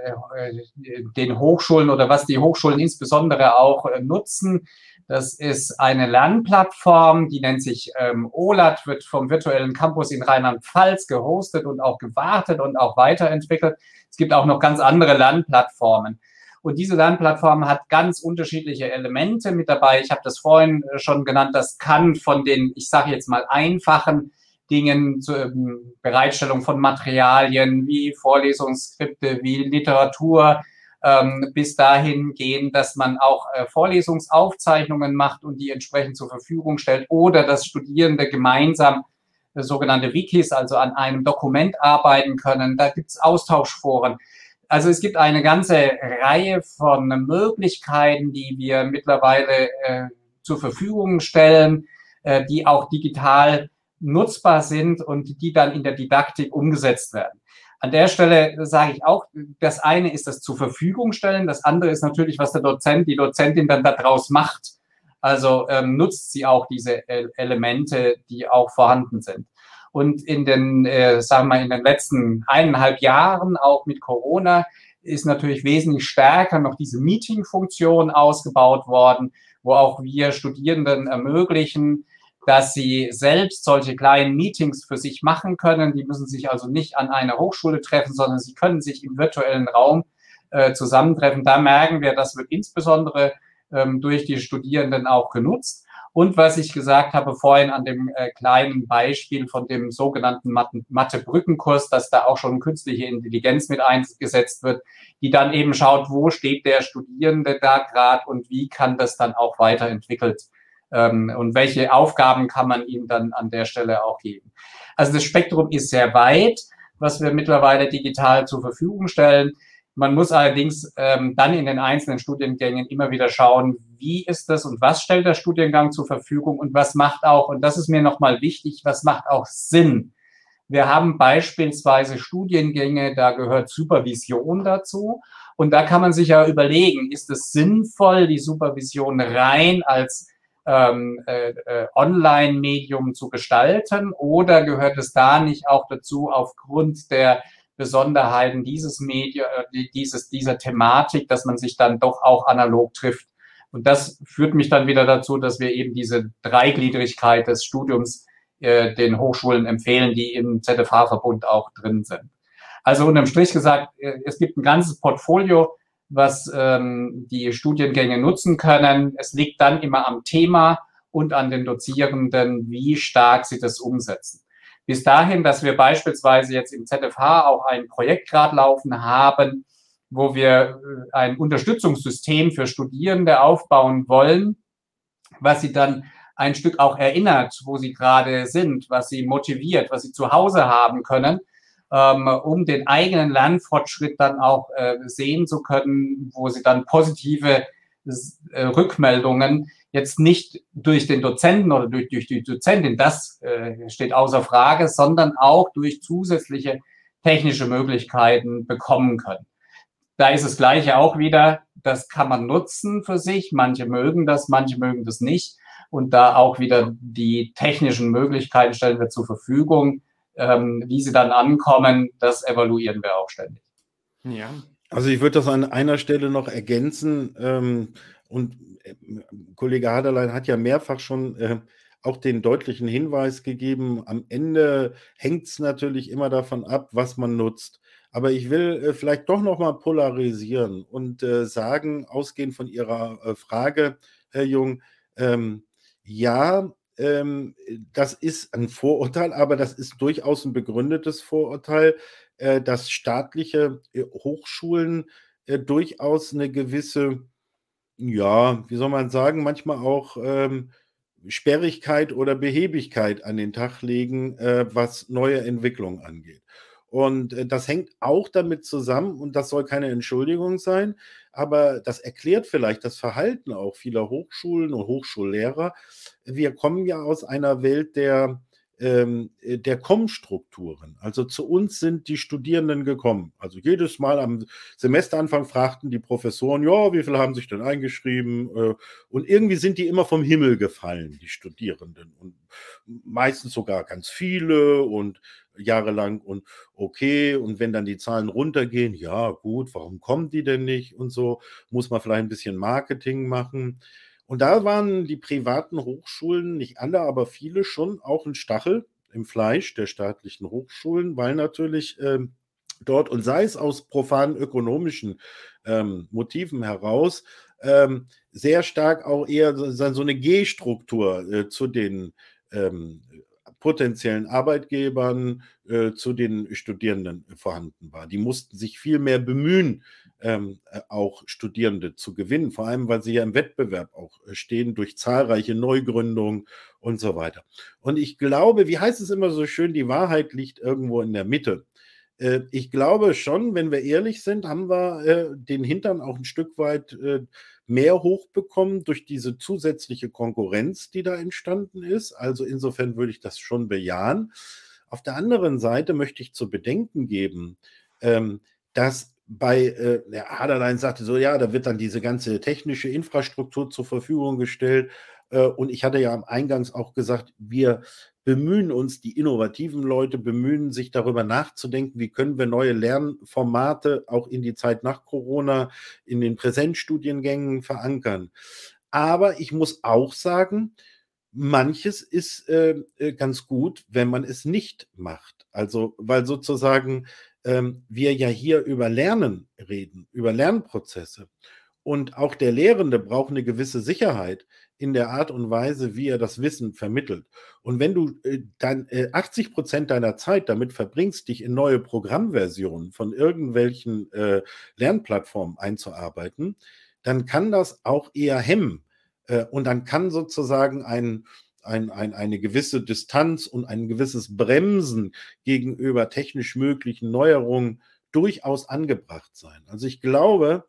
den Hochschulen oder was die Hochschulen insbesondere auch äh, nutzen, das ist eine Lernplattform, die nennt sich ähm, OLAT, wird vom virtuellen Campus in Rheinland-Pfalz gehostet und auch gewartet und auch weiterentwickelt. Es gibt auch noch ganz andere Lernplattformen. Und diese Lernplattform hat ganz unterschiedliche Elemente mit dabei. Ich habe das vorhin äh, schon genannt. Das kann von den, ich sage jetzt mal, einfachen Dingen zur ähm, Bereitstellung von Materialien wie Vorlesungsskripte, wie Literatur, ähm, bis dahin gehen, dass man auch äh, Vorlesungsaufzeichnungen macht und die entsprechend zur Verfügung stellt oder dass Studierende gemeinsam äh, sogenannte Wikis, also an einem Dokument arbeiten können. Da gibt es Austauschforen. Also es gibt eine ganze Reihe von Möglichkeiten, die wir mittlerweile äh, zur Verfügung stellen, äh, die auch digital nutzbar sind und die dann in der Didaktik umgesetzt werden. An der Stelle sage ich auch, das eine ist das zur Verfügung stellen, das andere ist natürlich, was der Dozent, die Dozentin dann daraus macht. Also ähm, nutzt sie auch diese Elemente, die auch vorhanden sind. Und in den, äh, sagen wir, in den letzten eineinhalb Jahren, auch mit Corona, ist natürlich wesentlich stärker noch diese Meeting-Funktion ausgebaut worden, wo auch wir Studierenden ermöglichen, dass sie selbst solche kleinen Meetings für sich machen können. Die müssen sich also nicht an einer Hochschule treffen, sondern sie können sich im virtuellen Raum äh, zusammentreffen. Da merken wir, das wird insbesondere ähm, durch die Studierenden auch genutzt. Und was ich gesagt habe vorhin an dem äh, kleinen Beispiel von dem sogenannten Mathe-Brückenkurs, dass da auch schon künstliche Intelligenz mit eingesetzt wird, die dann eben schaut, wo steht der Studierende da gerade und wie kann das dann auch weiterentwickelt ähm, und welche Aufgaben kann man ihm dann an der Stelle auch geben. Also das Spektrum ist sehr weit, was wir mittlerweile digital zur Verfügung stellen. Man muss allerdings ähm, dann in den einzelnen Studiengängen immer wieder schauen, wie ist das und was stellt der Studiengang zur Verfügung und was macht auch, und das ist mir nochmal wichtig, was macht auch Sinn. Wir haben beispielsweise Studiengänge, da gehört Supervision dazu. Und da kann man sich ja überlegen, ist es sinnvoll, die Supervision rein als ähm, äh, äh, Online-Medium zu gestalten oder gehört es da nicht auch dazu, aufgrund der Besonderheiten dieses Medium, äh, dieses, dieser Thematik, dass man sich dann doch auch analog trifft. Und das führt mich dann wieder dazu, dass wir eben diese Dreigliedrigkeit des Studiums äh, den Hochschulen empfehlen, die im ZFH-Verbund auch drin sind. Also unterm Strich gesagt, äh, es gibt ein ganzes Portfolio was ähm, die Studiengänge nutzen können. Es liegt dann immer am Thema und an den Dozierenden, wie stark sie das umsetzen. Bis dahin, dass wir beispielsweise jetzt im ZFH auch ein Projekt gerade laufen haben, wo wir äh, ein Unterstützungssystem für Studierende aufbauen wollen, was sie dann ein Stück auch erinnert, wo sie gerade sind, was sie motiviert, was sie zu Hause haben können ähm, um den eigenen Lernfortschritt dann auch äh, sehen zu können, wo sie dann positive äh, Rückmeldungen jetzt nicht durch den Dozenten oder durch, durch die Dozentin, das äh, steht außer Frage, sondern auch durch zusätzliche technische Möglichkeiten bekommen können. Da ist das Gleiche auch wieder, das kann man nutzen für sich. Manche mögen das, manche mögen das nicht. Und da auch wieder die technischen Möglichkeiten stellen wir zur Verfügung. Ähm, wie sie dann ankommen, das evaluieren wir auch ständig. Ja. Also ich würde das an einer Stelle noch ergänzen. Ähm, und äh, Kollege Haderlein hat ja mehrfach schon äh, auch den deutlichen Hinweis gegeben, am Ende hängt es natürlich immer davon ab, was man nutzt. Aber ich will äh, vielleicht doch noch mal polarisieren und äh, sagen, ausgehend von Ihrer äh, Frage, Herr Jung, ähm, ja, ähm, das ist ein Vorurteil, aber das ist durchaus ein begründetes Vorurteil, äh, dass staatliche äh, Hochschulen äh, durchaus eine gewisse, ja, wie soll man sagen, manchmal auch ähm, Sperrigkeit oder Behebigkeit an den Tag legen, was neue Entwicklungen angeht. Und äh, das hängt auch damit zusammen, und das soll keine Entschuldigung sein, aber das erklärt vielleicht das Verhalten auch vieler Hochschulen und Hochschullehrer. Wir kommen ja aus einer Welt der ähm, äh, der Kommstrukturen. Also zu uns sind die Studierenden gekommen. Also jedes Mal am Semesteranfang fragten die Professoren, ja, wie viele haben sich denn eingeschrieben? Äh, und irgendwie sind die immer vom Himmel gefallen, die Studierenden. Und meistens sogar ganz viele und jahrelang und okay. Und wenn dann die Zahlen runtergehen, ja, gut, warum kommen die denn nicht? Und so muss man vielleicht ein bisschen Marketing machen. Und da waren die privaten Hochschulen, nicht alle, aber viele schon auch ein Stachel im Fleisch der staatlichen Hochschulen, weil natürlich ähm, dort, und sei es aus profanen ökonomischen ähm, Motiven heraus, ähm, sehr stark auch eher so, so eine G-Struktur äh, zu den ähm, potenziellen Arbeitgebern, äh, zu den Studierenden vorhanden war. Die mussten sich viel mehr bemühen, ähm, äh, auch Studierende zu gewinnen, vor allem weil sie ja im Wettbewerb auch äh, stehen durch zahlreiche Neugründungen und so weiter. Und ich glaube, wie heißt es immer so schön, die Wahrheit liegt irgendwo in der Mitte. Äh, ich glaube schon, wenn wir ehrlich sind, haben wir äh, den Hintern auch ein Stück weit äh, mehr hochbekommen durch diese zusätzliche Konkurrenz, die da entstanden ist. Also insofern würde ich das schon bejahen. Auf der anderen Seite möchte ich zu bedenken geben, ähm, dass bei äh, der Haderlein sagte so, ja, da wird dann diese ganze technische Infrastruktur zur Verfügung gestellt. Äh, und ich hatte ja am Eingangs auch gesagt, wir bemühen uns, die innovativen Leute bemühen sich darüber nachzudenken, wie können wir neue Lernformate auch in die Zeit nach Corona in den Präsenzstudiengängen verankern. Aber ich muss auch sagen, manches ist äh, äh ganz gut, wenn man es nicht macht. Also, weil sozusagen ähm, wir ja hier über Lernen reden, über Lernprozesse. Und auch der Lehrende braucht eine gewisse Sicherheit in der Art und Weise, wie er das Wissen vermittelt. Und wenn du äh, dann äh, 80 Prozent deiner Zeit damit verbringst, dich in neue Programmversionen von irgendwelchen äh, Lernplattformen einzuarbeiten, dann kann das auch eher hemmen. Äh, und dann kann sozusagen ein, ein, ein, eine gewisse Distanz und ein gewisses Bremsen gegenüber technisch möglichen Neuerungen durchaus angebracht sein. Also ich glaube,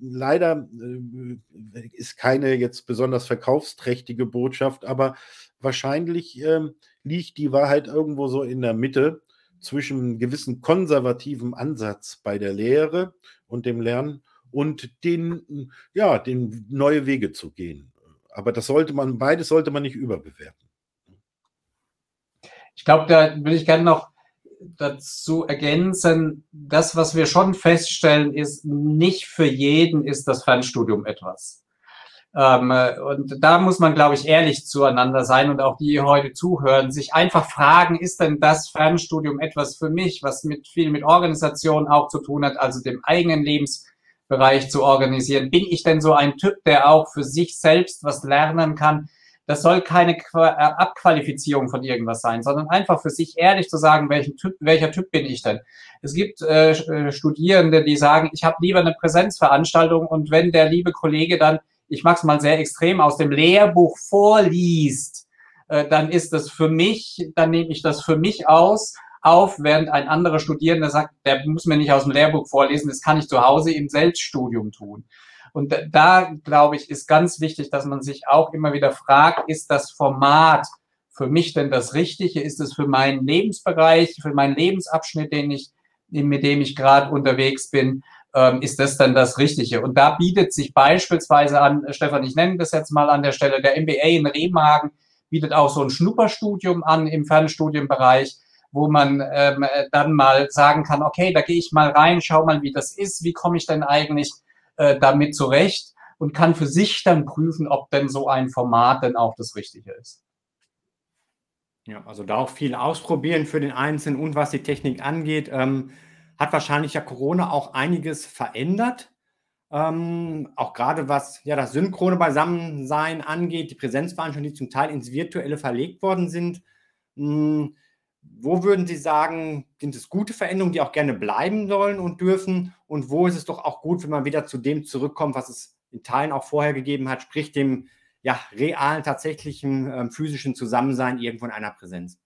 leider äh, ist keine jetzt besonders verkaufsträchtige Botschaft, aber wahrscheinlich äh, liegt die Wahrheit irgendwo so in der Mitte zwischen einem gewissen konservativen Ansatz bei der Lehre und dem Lernen und den, ja, den neue Wege zu gehen. Aber das sollte man, beides sollte man nicht überbewerten. Ich glaube, da würde ich gerne noch dazu ergänzen, das, was wir schon feststellen, ist, nicht für jeden ist das Fernstudium etwas. Ähm, und da muss man, glaube ich, ehrlich zueinander sein und auch die, die heute zuhören, sich einfach fragen, ist denn das Fernstudium etwas für mich, was mit viel mit Organisation auch zu tun hat, also dem eigenen Lebensbereich zu organisieren? Bin ich denn so ein Typ, der auch für sich selbst was lernen kann? Das soll keine äh, Abqualifizierung von irgendwas sein, sondern einfach für sich ehrlich zu sagen, welchen typ, welcher Typ bin ich denn? Es gibt äh, äh Studierende, die sagen, ich habe lieber eine Präsenzveranstaltung und wenn der liebe Kollege dann, ich es mal sehr extrem, aus dem Lehrbuch vorliest, äh, dann ist das für mich, dann nehme ich das für mich aus auf, während ein anderer Studierender sagt, der muss mir nicht aus dem Lehrbuch vorlesen, das kann ich zu Hause im Selbststudium tun. Und da, glaube ich, ist ganz wichtig, dass man sich auch immer wieder fragt, ist das Format für mich denn das Richtige? Ist es für meinen Lebensbereich, für meinen Lebensabschnitt, den ich, mit dem ich gerade unterwegs bin, ähm, ist das dann das Richtige? Und da bietet sich beispielsweise an, Stefan, ich nenne das jetzt mal an der Stelle, der MBA in Remagen bietet auch so ein Schnupperstudium an im Fernstudienbereich, wo man ähm, dann mal sagen kann, okay, da gehe ich mal rein, schau mal, wie das ist, wie komme ich denn eigentlich äh, damit zurecht und kann für sich dann prüfen, ob denn so ein Format denn auch das Richtige ist. Ja, also da auch viel ausprobieren für den Einzelnen und was die Technik angeht, ähm, hat wahrscheinlich ja Corona auch einiges verändert. Ähm, auch gerade was ja das synchrone Beisammensein angeht, die Präsenzveranstaltungen, die zum Teil ins Virtuelle verlegt worden sind. Hm, wo würden Sie sagen, sind es gute Veränderungen, die auch gerne bleiben sollen und dürfen? Und wo ist es doch auch gut, wenn man wieder zu dem zurückkommt, was es in Teilen auch vorher gegeben hat, sprich dem ja, realen, tatsächlichen ähm, physischen Zusammensein irgendwo in einer Präsenz?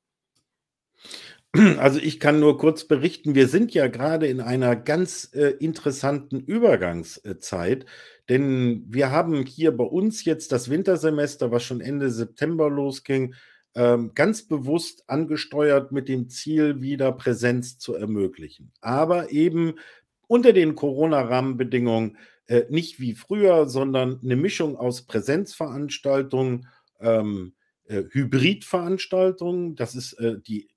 Also ich kann nur kurz berichten, wir sind ja gerade in einer ganz äh, interessanten Übergangszeit, denn wir haben hier bei uns jetzt das Wintersemester, was schon Ende September losging, ganz bewusst angesteuert mit dem Ziel, wieder Präsenz zu ermöglichen. Aber eben unter den Corona-Rahmenbedingungen äh, nicht wie früher, sondern eine Mischung aus Präsenzveranstaltungen, ähm, äh, Hybridveranstaltungen. Das ist äh, die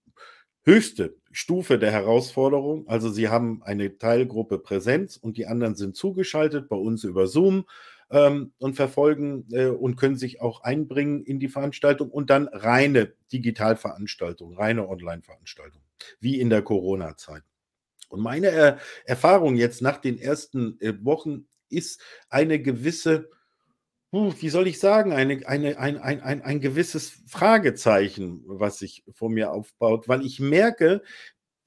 höchste Stufe der Herausforderung. Also Sie haben eine Teilgruppe Präsenz und die anderen sind zugeschaltet bei uns über Zoom ähm, und verfolgen äh, und können sich auch einbringen in die Veranstaltung und dann reine Digitalveranstaltung, reine Online-Veranstaltung, wie in der Corona-Zeit. Und meine äh, Erfahrung jetzt nach den ersten äh, Wochen ist eine gewisse, wie soll ich sagen, eine, eine, ein, ein, ein, ein gewisses Fragezeichen, was sich vor mir aufbaut, weil ich merke,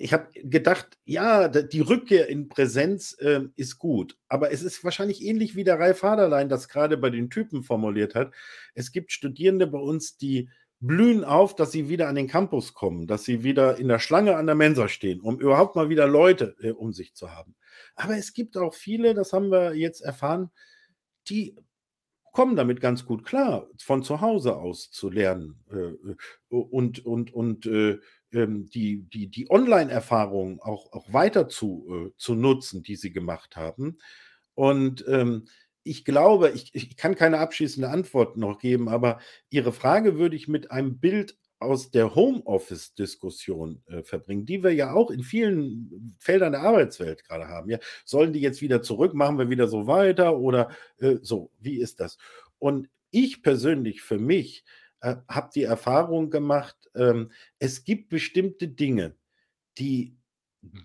ich habe gedacht, ja, die Rückkehr in Präsenz äh, ist gut, aber es ist wahrscheinlich ähnlich wie der Ralf Haderlein das gerade bei den Typen formuliert hat. Es gibt Studierende bei uns, die blühen auf, dass sie wieder an den Campus kommen, dass sie wieder in der Schlange an der Mensa stehen, um überhaupt mal wieder Leute äh, um sich zu haben. Aber es gibt auch viele, das haben wir jetzt erfahren, die kommen damit ganz gut klar, von zu Hause aus zu lernen äh, und, und, und äh, die, die, die Online-Erfahrungen auch, auch weiter zu, äh, zu nutzen, die sie gemacht haben. Und ähm, ich glaube, ich, ich kann keine abschließende Antwort noch geben, aber Ihre Frage würde ich mit einem Bild aus der Homeoffice-Diskussion äh, verbringen, die wir ja auch in vielen Feldern der Arbeitswelt gerade haben. Ja, sollen die jetzt wieder zurück? Machen wir wieder so weiter oder äh, so? Wie ist das? Und ich persönlich für mich äh, habe die Erfahrung gemacht, ähm, es gibt bestimmte Dinge, die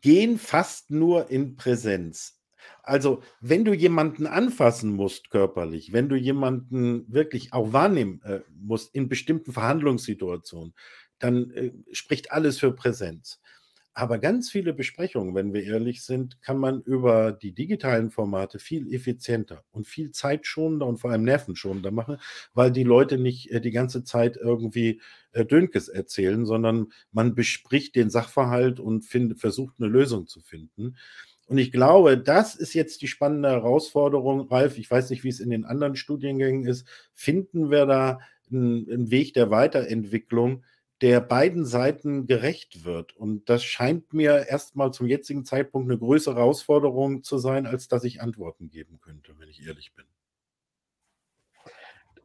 gehen fast nur in Präsenz. Also, wenn du jemanden anfassen musst körperlich, wenn du jemanden wirklich auch wahrnehmen äh, musst in bestimmten Verhandlungssituationen, dann äh, spricht alles für Präsenz. Aber ganz viele Besprechungen, wenn wir ehrlich sind, kann man über die digitalen Formate viel effizienter und viel zeitschonender und vor allem nervenschonender machen, weil die Leute nicht äh, die ganze Zeit irgendwie äh, Dönkes erzählen, sondern man bespricht den Sachverhalt und find, versucht eine Lösung zu finden. Und ich glaube, das ist jetzt die spannende Herausforderung, Ralf. Ich weiß nicht, wie es in den anderen Studiengängen ist. Finden wir da einen, einen Weg der Weiterentwicklung, der beiden Seiten gerecht wird? Und das scheint mir erstmal zum jetzigen Zeitpunkt eine größere Herausforderung zu sein, als dass ich Antworten geben könnte, wenn ich ehrlich bin.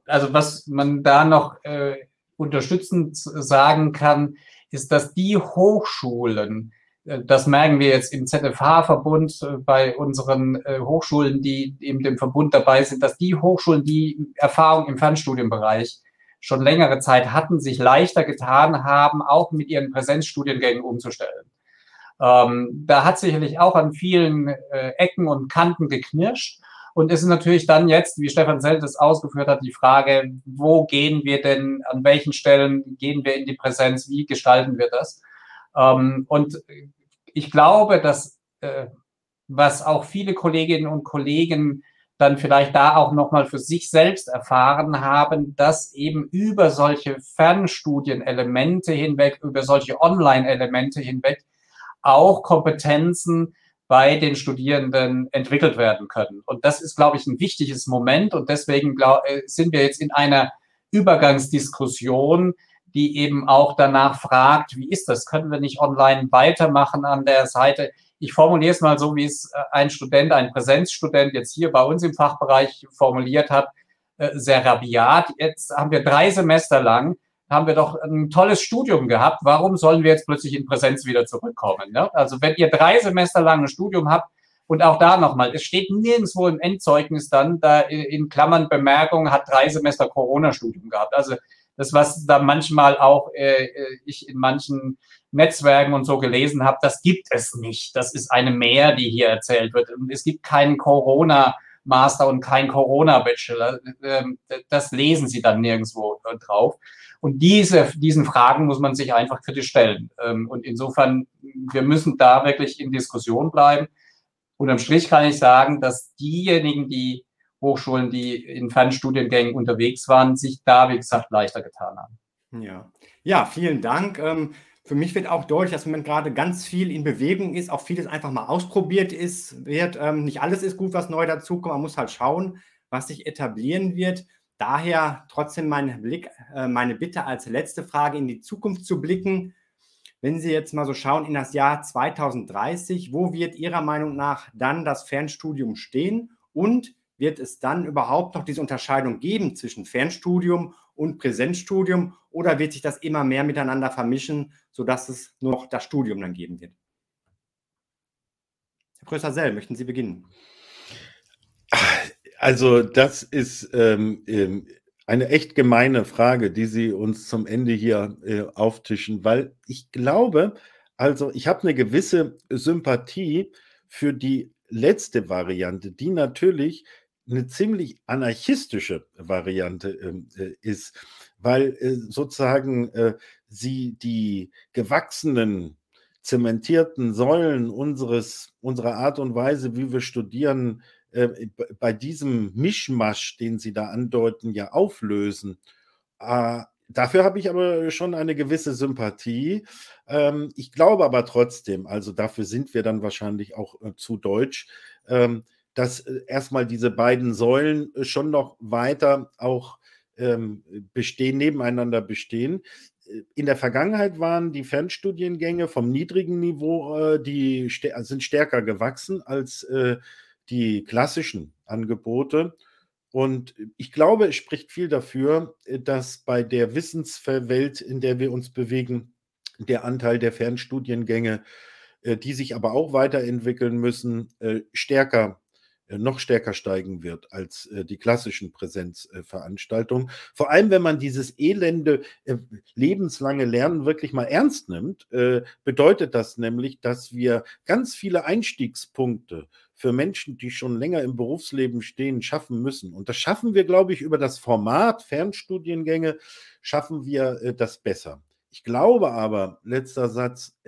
Also was man da noch äh, unterstützend sagen kann, ist, dass die Hochschulen, äh, das merken wir jetzt im ZFH-Verbund äh, bei unseren äh, Hochschulen, die eben dem Verbund dabei sind, dass die Hochschulen, die Erfahrung im Fernstudienbereich schon längere Zeit hatten, sich leichter getan haben, auch mit ihren Präsenzstudiengängen umzustellen. Ähm, da hat sicherlich auch an vielen äh, Ecken und Kanten geknirscht. Und es ist natürlich dann jetzt, wie Stefan Zelt es ausgeführt hat, die Frage, wo gehen wir denn, an welchen Stellen gehen wir in die Präsenz, wie gestalten wir das? Ähm, und ich glaube, dass äh, was auch viele Kolleginnen und Kollegen dann vielleicht da auch nochmal für sich selbst erfahren haben, dass eben über solche Fernstudienelemente hinweg, über solche Online-Elemente hinweg auch Kompetenzen bei den Studierenden entwickelt werden können. Und das ist, glaube ich, ein wichtiges Moment. Und deswegen glaub, äh, sind wir jetzt in einer Übergangsdiskussion, die eben auch danach fragt, wie ist das? Können wir nicht online weitermachen an der Seite? Ich formuliere es mal so, wie es äh, ein Student, ein Präsenzstudent jetzt hier bei uns im Fachbereich formuliert hat, äh, sehr rabiat. Jetzt haben wir drei Semester lang haben wir doch ein tolles Studium gehabt. Warum sollen wir jetzt plötzlich in Präsenz wieder zurückkommen? Ne? Also wenn ihr drei Semester lang ein Studium habt und auch da nochmal, es steht nirgendwo im Endzeugnis dann, da in Klammern Bemerkung, hat drei Semester Corona-Studium gehabt. Also das, was da manchmal auch äh, äh ich in manchen Netzwerken und so gelesen habe, das gibt es nicht. Das ist eine Mehr, die hier erzählt wird. Und es gibt keinen Corona- Master und kein Corona-Bachelor. Ähm, das lesen Sie dann nirgendwo drauf. Und diese, diesen Fragen muss man sich einfach kritisch stellen. Ähm, und insofern, wir müssen da wirklich in Diskussion bleiben. Unterm Strich kann ich sagen, dass diejenigen, die Hochschulen, die in Fernstudiengängen unterwegs waren, sich da, wie gesagt, leichter getan haben. Ja, ja vielen Dank. Ähm, für mich wird auch deutlich, dass man gerade ganz viel in Bewegung ist, auch vieles einfach mal ausprobiert ist, wird. Ähm, nicht alles ist gut, was neu dazukommt. Man muss halt schauen, was sich etablieren wird. Daher trotzdem mein Blick, äh, meine Bitte als letzte Frage in die Zukunft zu blicken. Wenn Sie jetzt mal so schauen in das Jahr 2030, wo wird Ihrer Meinung nach dann das Fernstudium stehen und wird es dann überhaupt noch diese Unterscheidung geben zwischen Fernstudium und Präsenzstudium oder wird sich das immer mehr miteinander vermischen, sodass es nur noch das Studium dann geben wird? Herr Professor Sell, möchten Sie beginnen? Also das ist ähm, ähm, eine echt gemeine Frage, die Sie uns zum Ende hier äh, auftischen, weil ich glaube, also ich habe eine gewisse Sympathie für die letzte Variante, die natürlich eine ziemlich anarchistische Variante ähm, äh, ist, weil äh, sozusagen äh, sie die gewachsenen, zementierten Säulen unseres, unserer Art und Weise, wie wir studieren, äh, bei diesem Mischmasch, den Sie da andeuten, ja auflösen. Äh, dafür habe ich aber schon eine gewisse Sympathie. Ähm, ich glaube aber trotzdem, also dafür sind wir dann wahrscheinlich auch äh, zu deutsch, ähm, dass äh, erstmal diese beiden Säulen äh, schon noch weiter auch ähm, bestehen, nebeneinander bestehen. In der Vergangenheit waren die Fernstudiengänge vom niedrigen Niveau, äh, die sind stärker gewachsen als äh, die klassischen Angebote. Und ich glaube, es spricht viel dafür, äh, dass bei der Wissenswelt, in der wir uns bewegen, der Anteil der Fernstudiengänge, äh, die sich aber auch weiterentwickeln müssen, äh, stärker noch stärker steigen wird als äh, die klassischen Präsenzveranstaltungen. Vor allem, wenn man dieses elende äh, lebenslange Lernen wirklich mal ernst nimmt, äh, bedeutet das nämlich, dass wir ganz viele Einstiegspunkte für Menschen, die schon länger im Berufsleben stehen, schaffen müssen. Und das schaffen wir, glaube ich, über das Format Fernstudiengänge, schaffen wir das besser. Ich glaube aber, letzter Satz,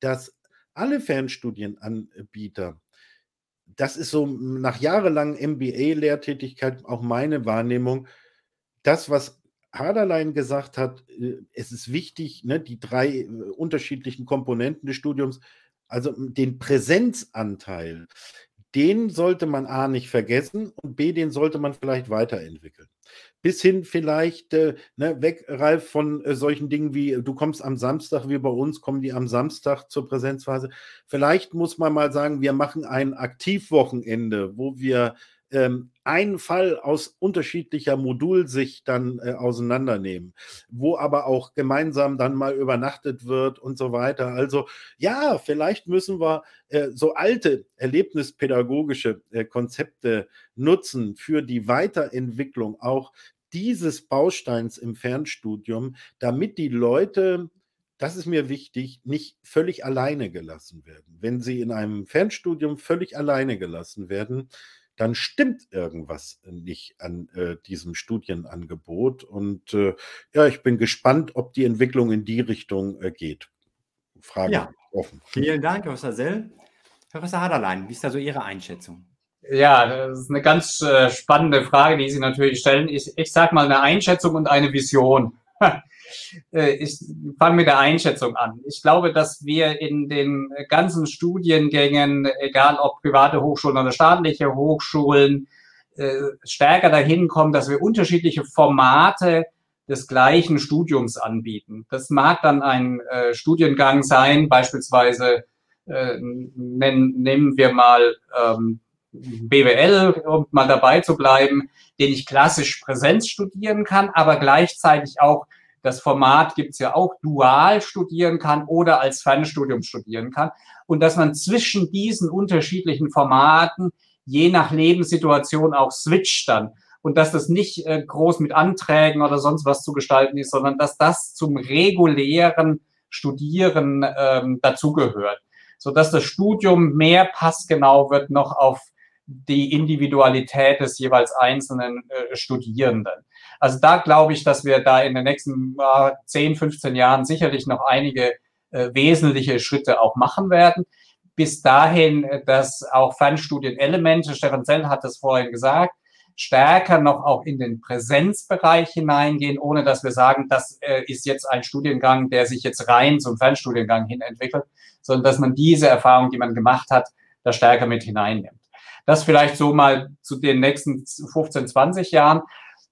dass alle Fernstudienanbieter das ist so nach jahrelangen MBA-Lehrtätigkeit auch meine Wahrnehmung. Das, was Haderlein gesagt hat, äh, es ist wichtig, ne, die drei äh, unterschiedlichen Komponenten des Studiums, also den Präsenzanteil, den sollte man A nicht vergessen und B, den sollte man vielleicht weiterentwickeln bis hin vielleicht äh, ne, weg, Ralf, von äh, solchen Dingen wie du kommst am Samstag, wie bei uns, kommen die am Samstag zur Präsenzphase. Vielleicht muss man mal sagen, wir machen ein Aktivwochenende, wo wir ähm, einen Fall aus unterschiedlicher Modulsicht dann äh, auseinandernehmen, wo aber auch gemeinsam dann mal übernachtet wird und so weiter. Also ja, vielleicht müssen wir äh, so alte erlebnispädagogische äh, Konzepte nutzen für die Weiterentwicklung auch dieses Bausteins im Fernstudium, damit die Leute das ist mir wichtig, nicht völlig alleine gelassen werden. Wenn sie in einem Fernstudium völlig alleine gelassen werden, dann stimmt irgendwas nicht an äh, diesem Studienangebot. Und äh, ja, ich bin gespannt, ob die Entwicklung in die Richtung äh, geht. Frage ja. offen. Vielen Dank, Herr Professor Sell. Herr Professor Haderlein, wie ist da so Ihre Einschätzung? Ja, das ist eine ganz äh, spannende Frage, die Sie natürlich stellen. Ich, ich sage mal eine Einschätzung und eine Vision. Äh, ich fange mit der Einschätzung an. Ich glaube, dass wir in den ganzen Studiengängen, egal ob private Hochschulen oder staatliche Hochschulen, äh, stärker dahin kommen, dass wir unterschiedliche Formate des gleichen Studiums anbieten. Das mag dann ein äh, Studiengang sein, beispielsweise nehmen wir mal ähm, BWL, um mal dabei zu bleiben, den ich klassisch Präsenz studieren kann, aber gleichzeitig auch das Format gibt's ja auch, dual studieren kann oder als Fernstudium studieren kann. Und dass man zwischen diesen unterschiedlichen Formaten je nach Lebenssituation auch switcht dann. Und dass das nicht äh, groß mit Anträgen oder sonst was zu gestalten ist, sondern dass das zum regulären Studieren ähm, dazugehört. Sodass das Studium mehr passgenau wird noch auf die Individualität des jeweils einzelnen äh, Studierenden. Also da glaube ich, dass wir da in den nächsten äh, 10, 15 Jahren sicherlich noch einige äh, wesentliche Schritte auch machen werden. Bis dahin, äh, dass auch Fernstudienelemente, Stefan Zell hat es vorhin gesagt, stärker noch auch in den Präsenzbereich hineingehen, ohne dass wir sagen, das äh, ist jetzt ein Studiengang, der sich jetzt rein zum Fernstudiengang hin entwickelt, sondern dass man diese Erfahrung, die man gemacht hat, da stärker mit hineinnimmt. Das vielleicht so mal zu den nächsten 15, 20 Jahren.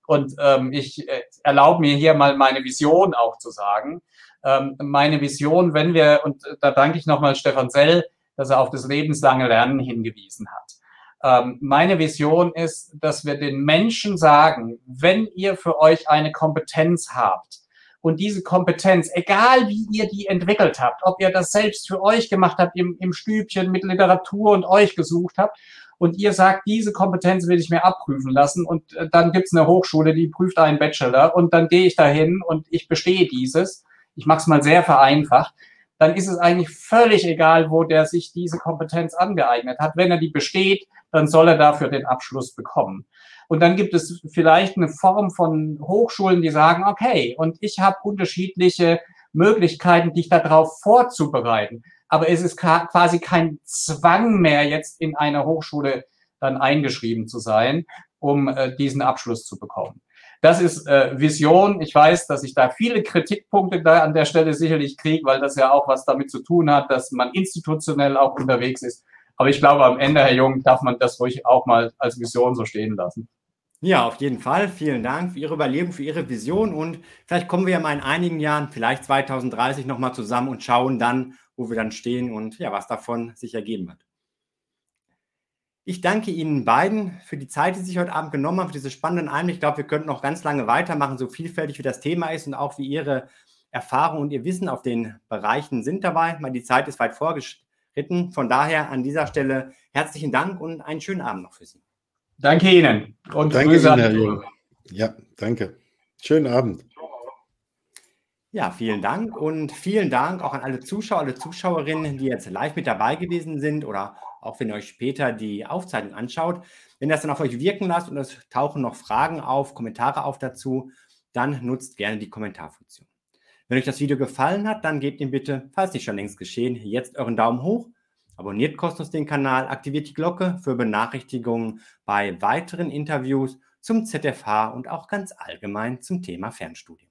Und ähm, ich äh, erlaube mir hier mal meine Vision auch zu sagen. Ähm, meine Vision, wenn wir, und da danke ich nochmal Stefan Sell, dass er auf das lebenslange Lernen hingewiesen hat. Ähm, meine Vision ist, dass wir den Menschen sagen, wenn ihr für euch eine Kompetenz habt, und diese Kompetenz, egal wie ihr die entwickelt habt, ob ihr das selbst für euch gemacht habt im, im Stübchen mit Literatur und euch gesucht habt und ihr sagt, diese Kompetenz will ich mir abprüfen lassen und äh, dann gibt's eine Hochschule, die prüft einen Bachelor und dann gehe ich dahin und ich bestehe dieses. Ich mache es mal sehr vereinfacht. Dann ist es eigentlich völlig egal, wo der sich diese Kompetenz angeeignet hat. Wenn er die besteht, dann soll er dafür den Abschluss bekommen. Und dann gibt es vielleicht eine Form von Hochschulen, die sagen, okay, und ich habe unterschiedliche Möglichkeiten, dich darauf vorzubereiten aber es ist quasi kein Zwang mehr, jetzt in einer Hochschule dann eingeschrieben zu sein, um äh, diesen Abschluss zu bekommen. Das ist äh, Vision. Ich weiß, dass ich da viele Kritikpunkte da an der Stelle sicherlich kriege, weil das ja auch was damit zu tun hat, dass man institutionell auch unterwegs ist. Aber ich glaube, am Ende, Herr Jung, darf man das ruhig auch mal als Vision so stehen lassen. Ja, auf jeden Fall. Vielen Dank für Ihre Überlegung, für Ihre Vision und vielleicht kommen wir ja mal in einigen Jahren, vielleicht 2030 nochmal zusammen und schauen dann, wo wir dann stehen und ja, was davon sich ergeben wird. Ich danke Ihnen beiden für die Zeit, die Sie sich heute Abend genommen haben, für diese spannenden Einblicke. Ich glaube, wir könnten noch ganz lange weitermachen, so vielfältig wie das Thema ist und auch wie Ihre Erfahrung und Ihr Wissen auf den Bereichen sind dabei. Mal die Zeit ist weit vorgeschritten. Von daher an dieser Stelle herzlichen Dank und einen schönen Abend noch für Sie. Danke Ihnen und danke Grüße Ihnen, Herr Jung. Ja, danke. Schönen Abend. Ja, vielen Dank und vielen Dank auch an alle Zuschauer, alle Zuschauerinnen, die jetzt live mit dabei gewesen sind oder auch wenn ihr euch später die Aufzeichnung anschaut. Wenn das dann auf euch wirken lasst und es tauchen noch Fragen auf, Kommentare auf dazu, dann nutzt gerne die Kommentarfunktion. Wenn euch das Video gefallen hat, dann gebt ihm bitte, falls nicht schon längst geschehen, jetzt euren Daumen hoch, abonniert kostenlos den Kanal, aktiviert die Glocke für Benachrichtigungen bei weiteren Interviews zum ZFH und auch ganz allgemein zum Thema Fernstudium.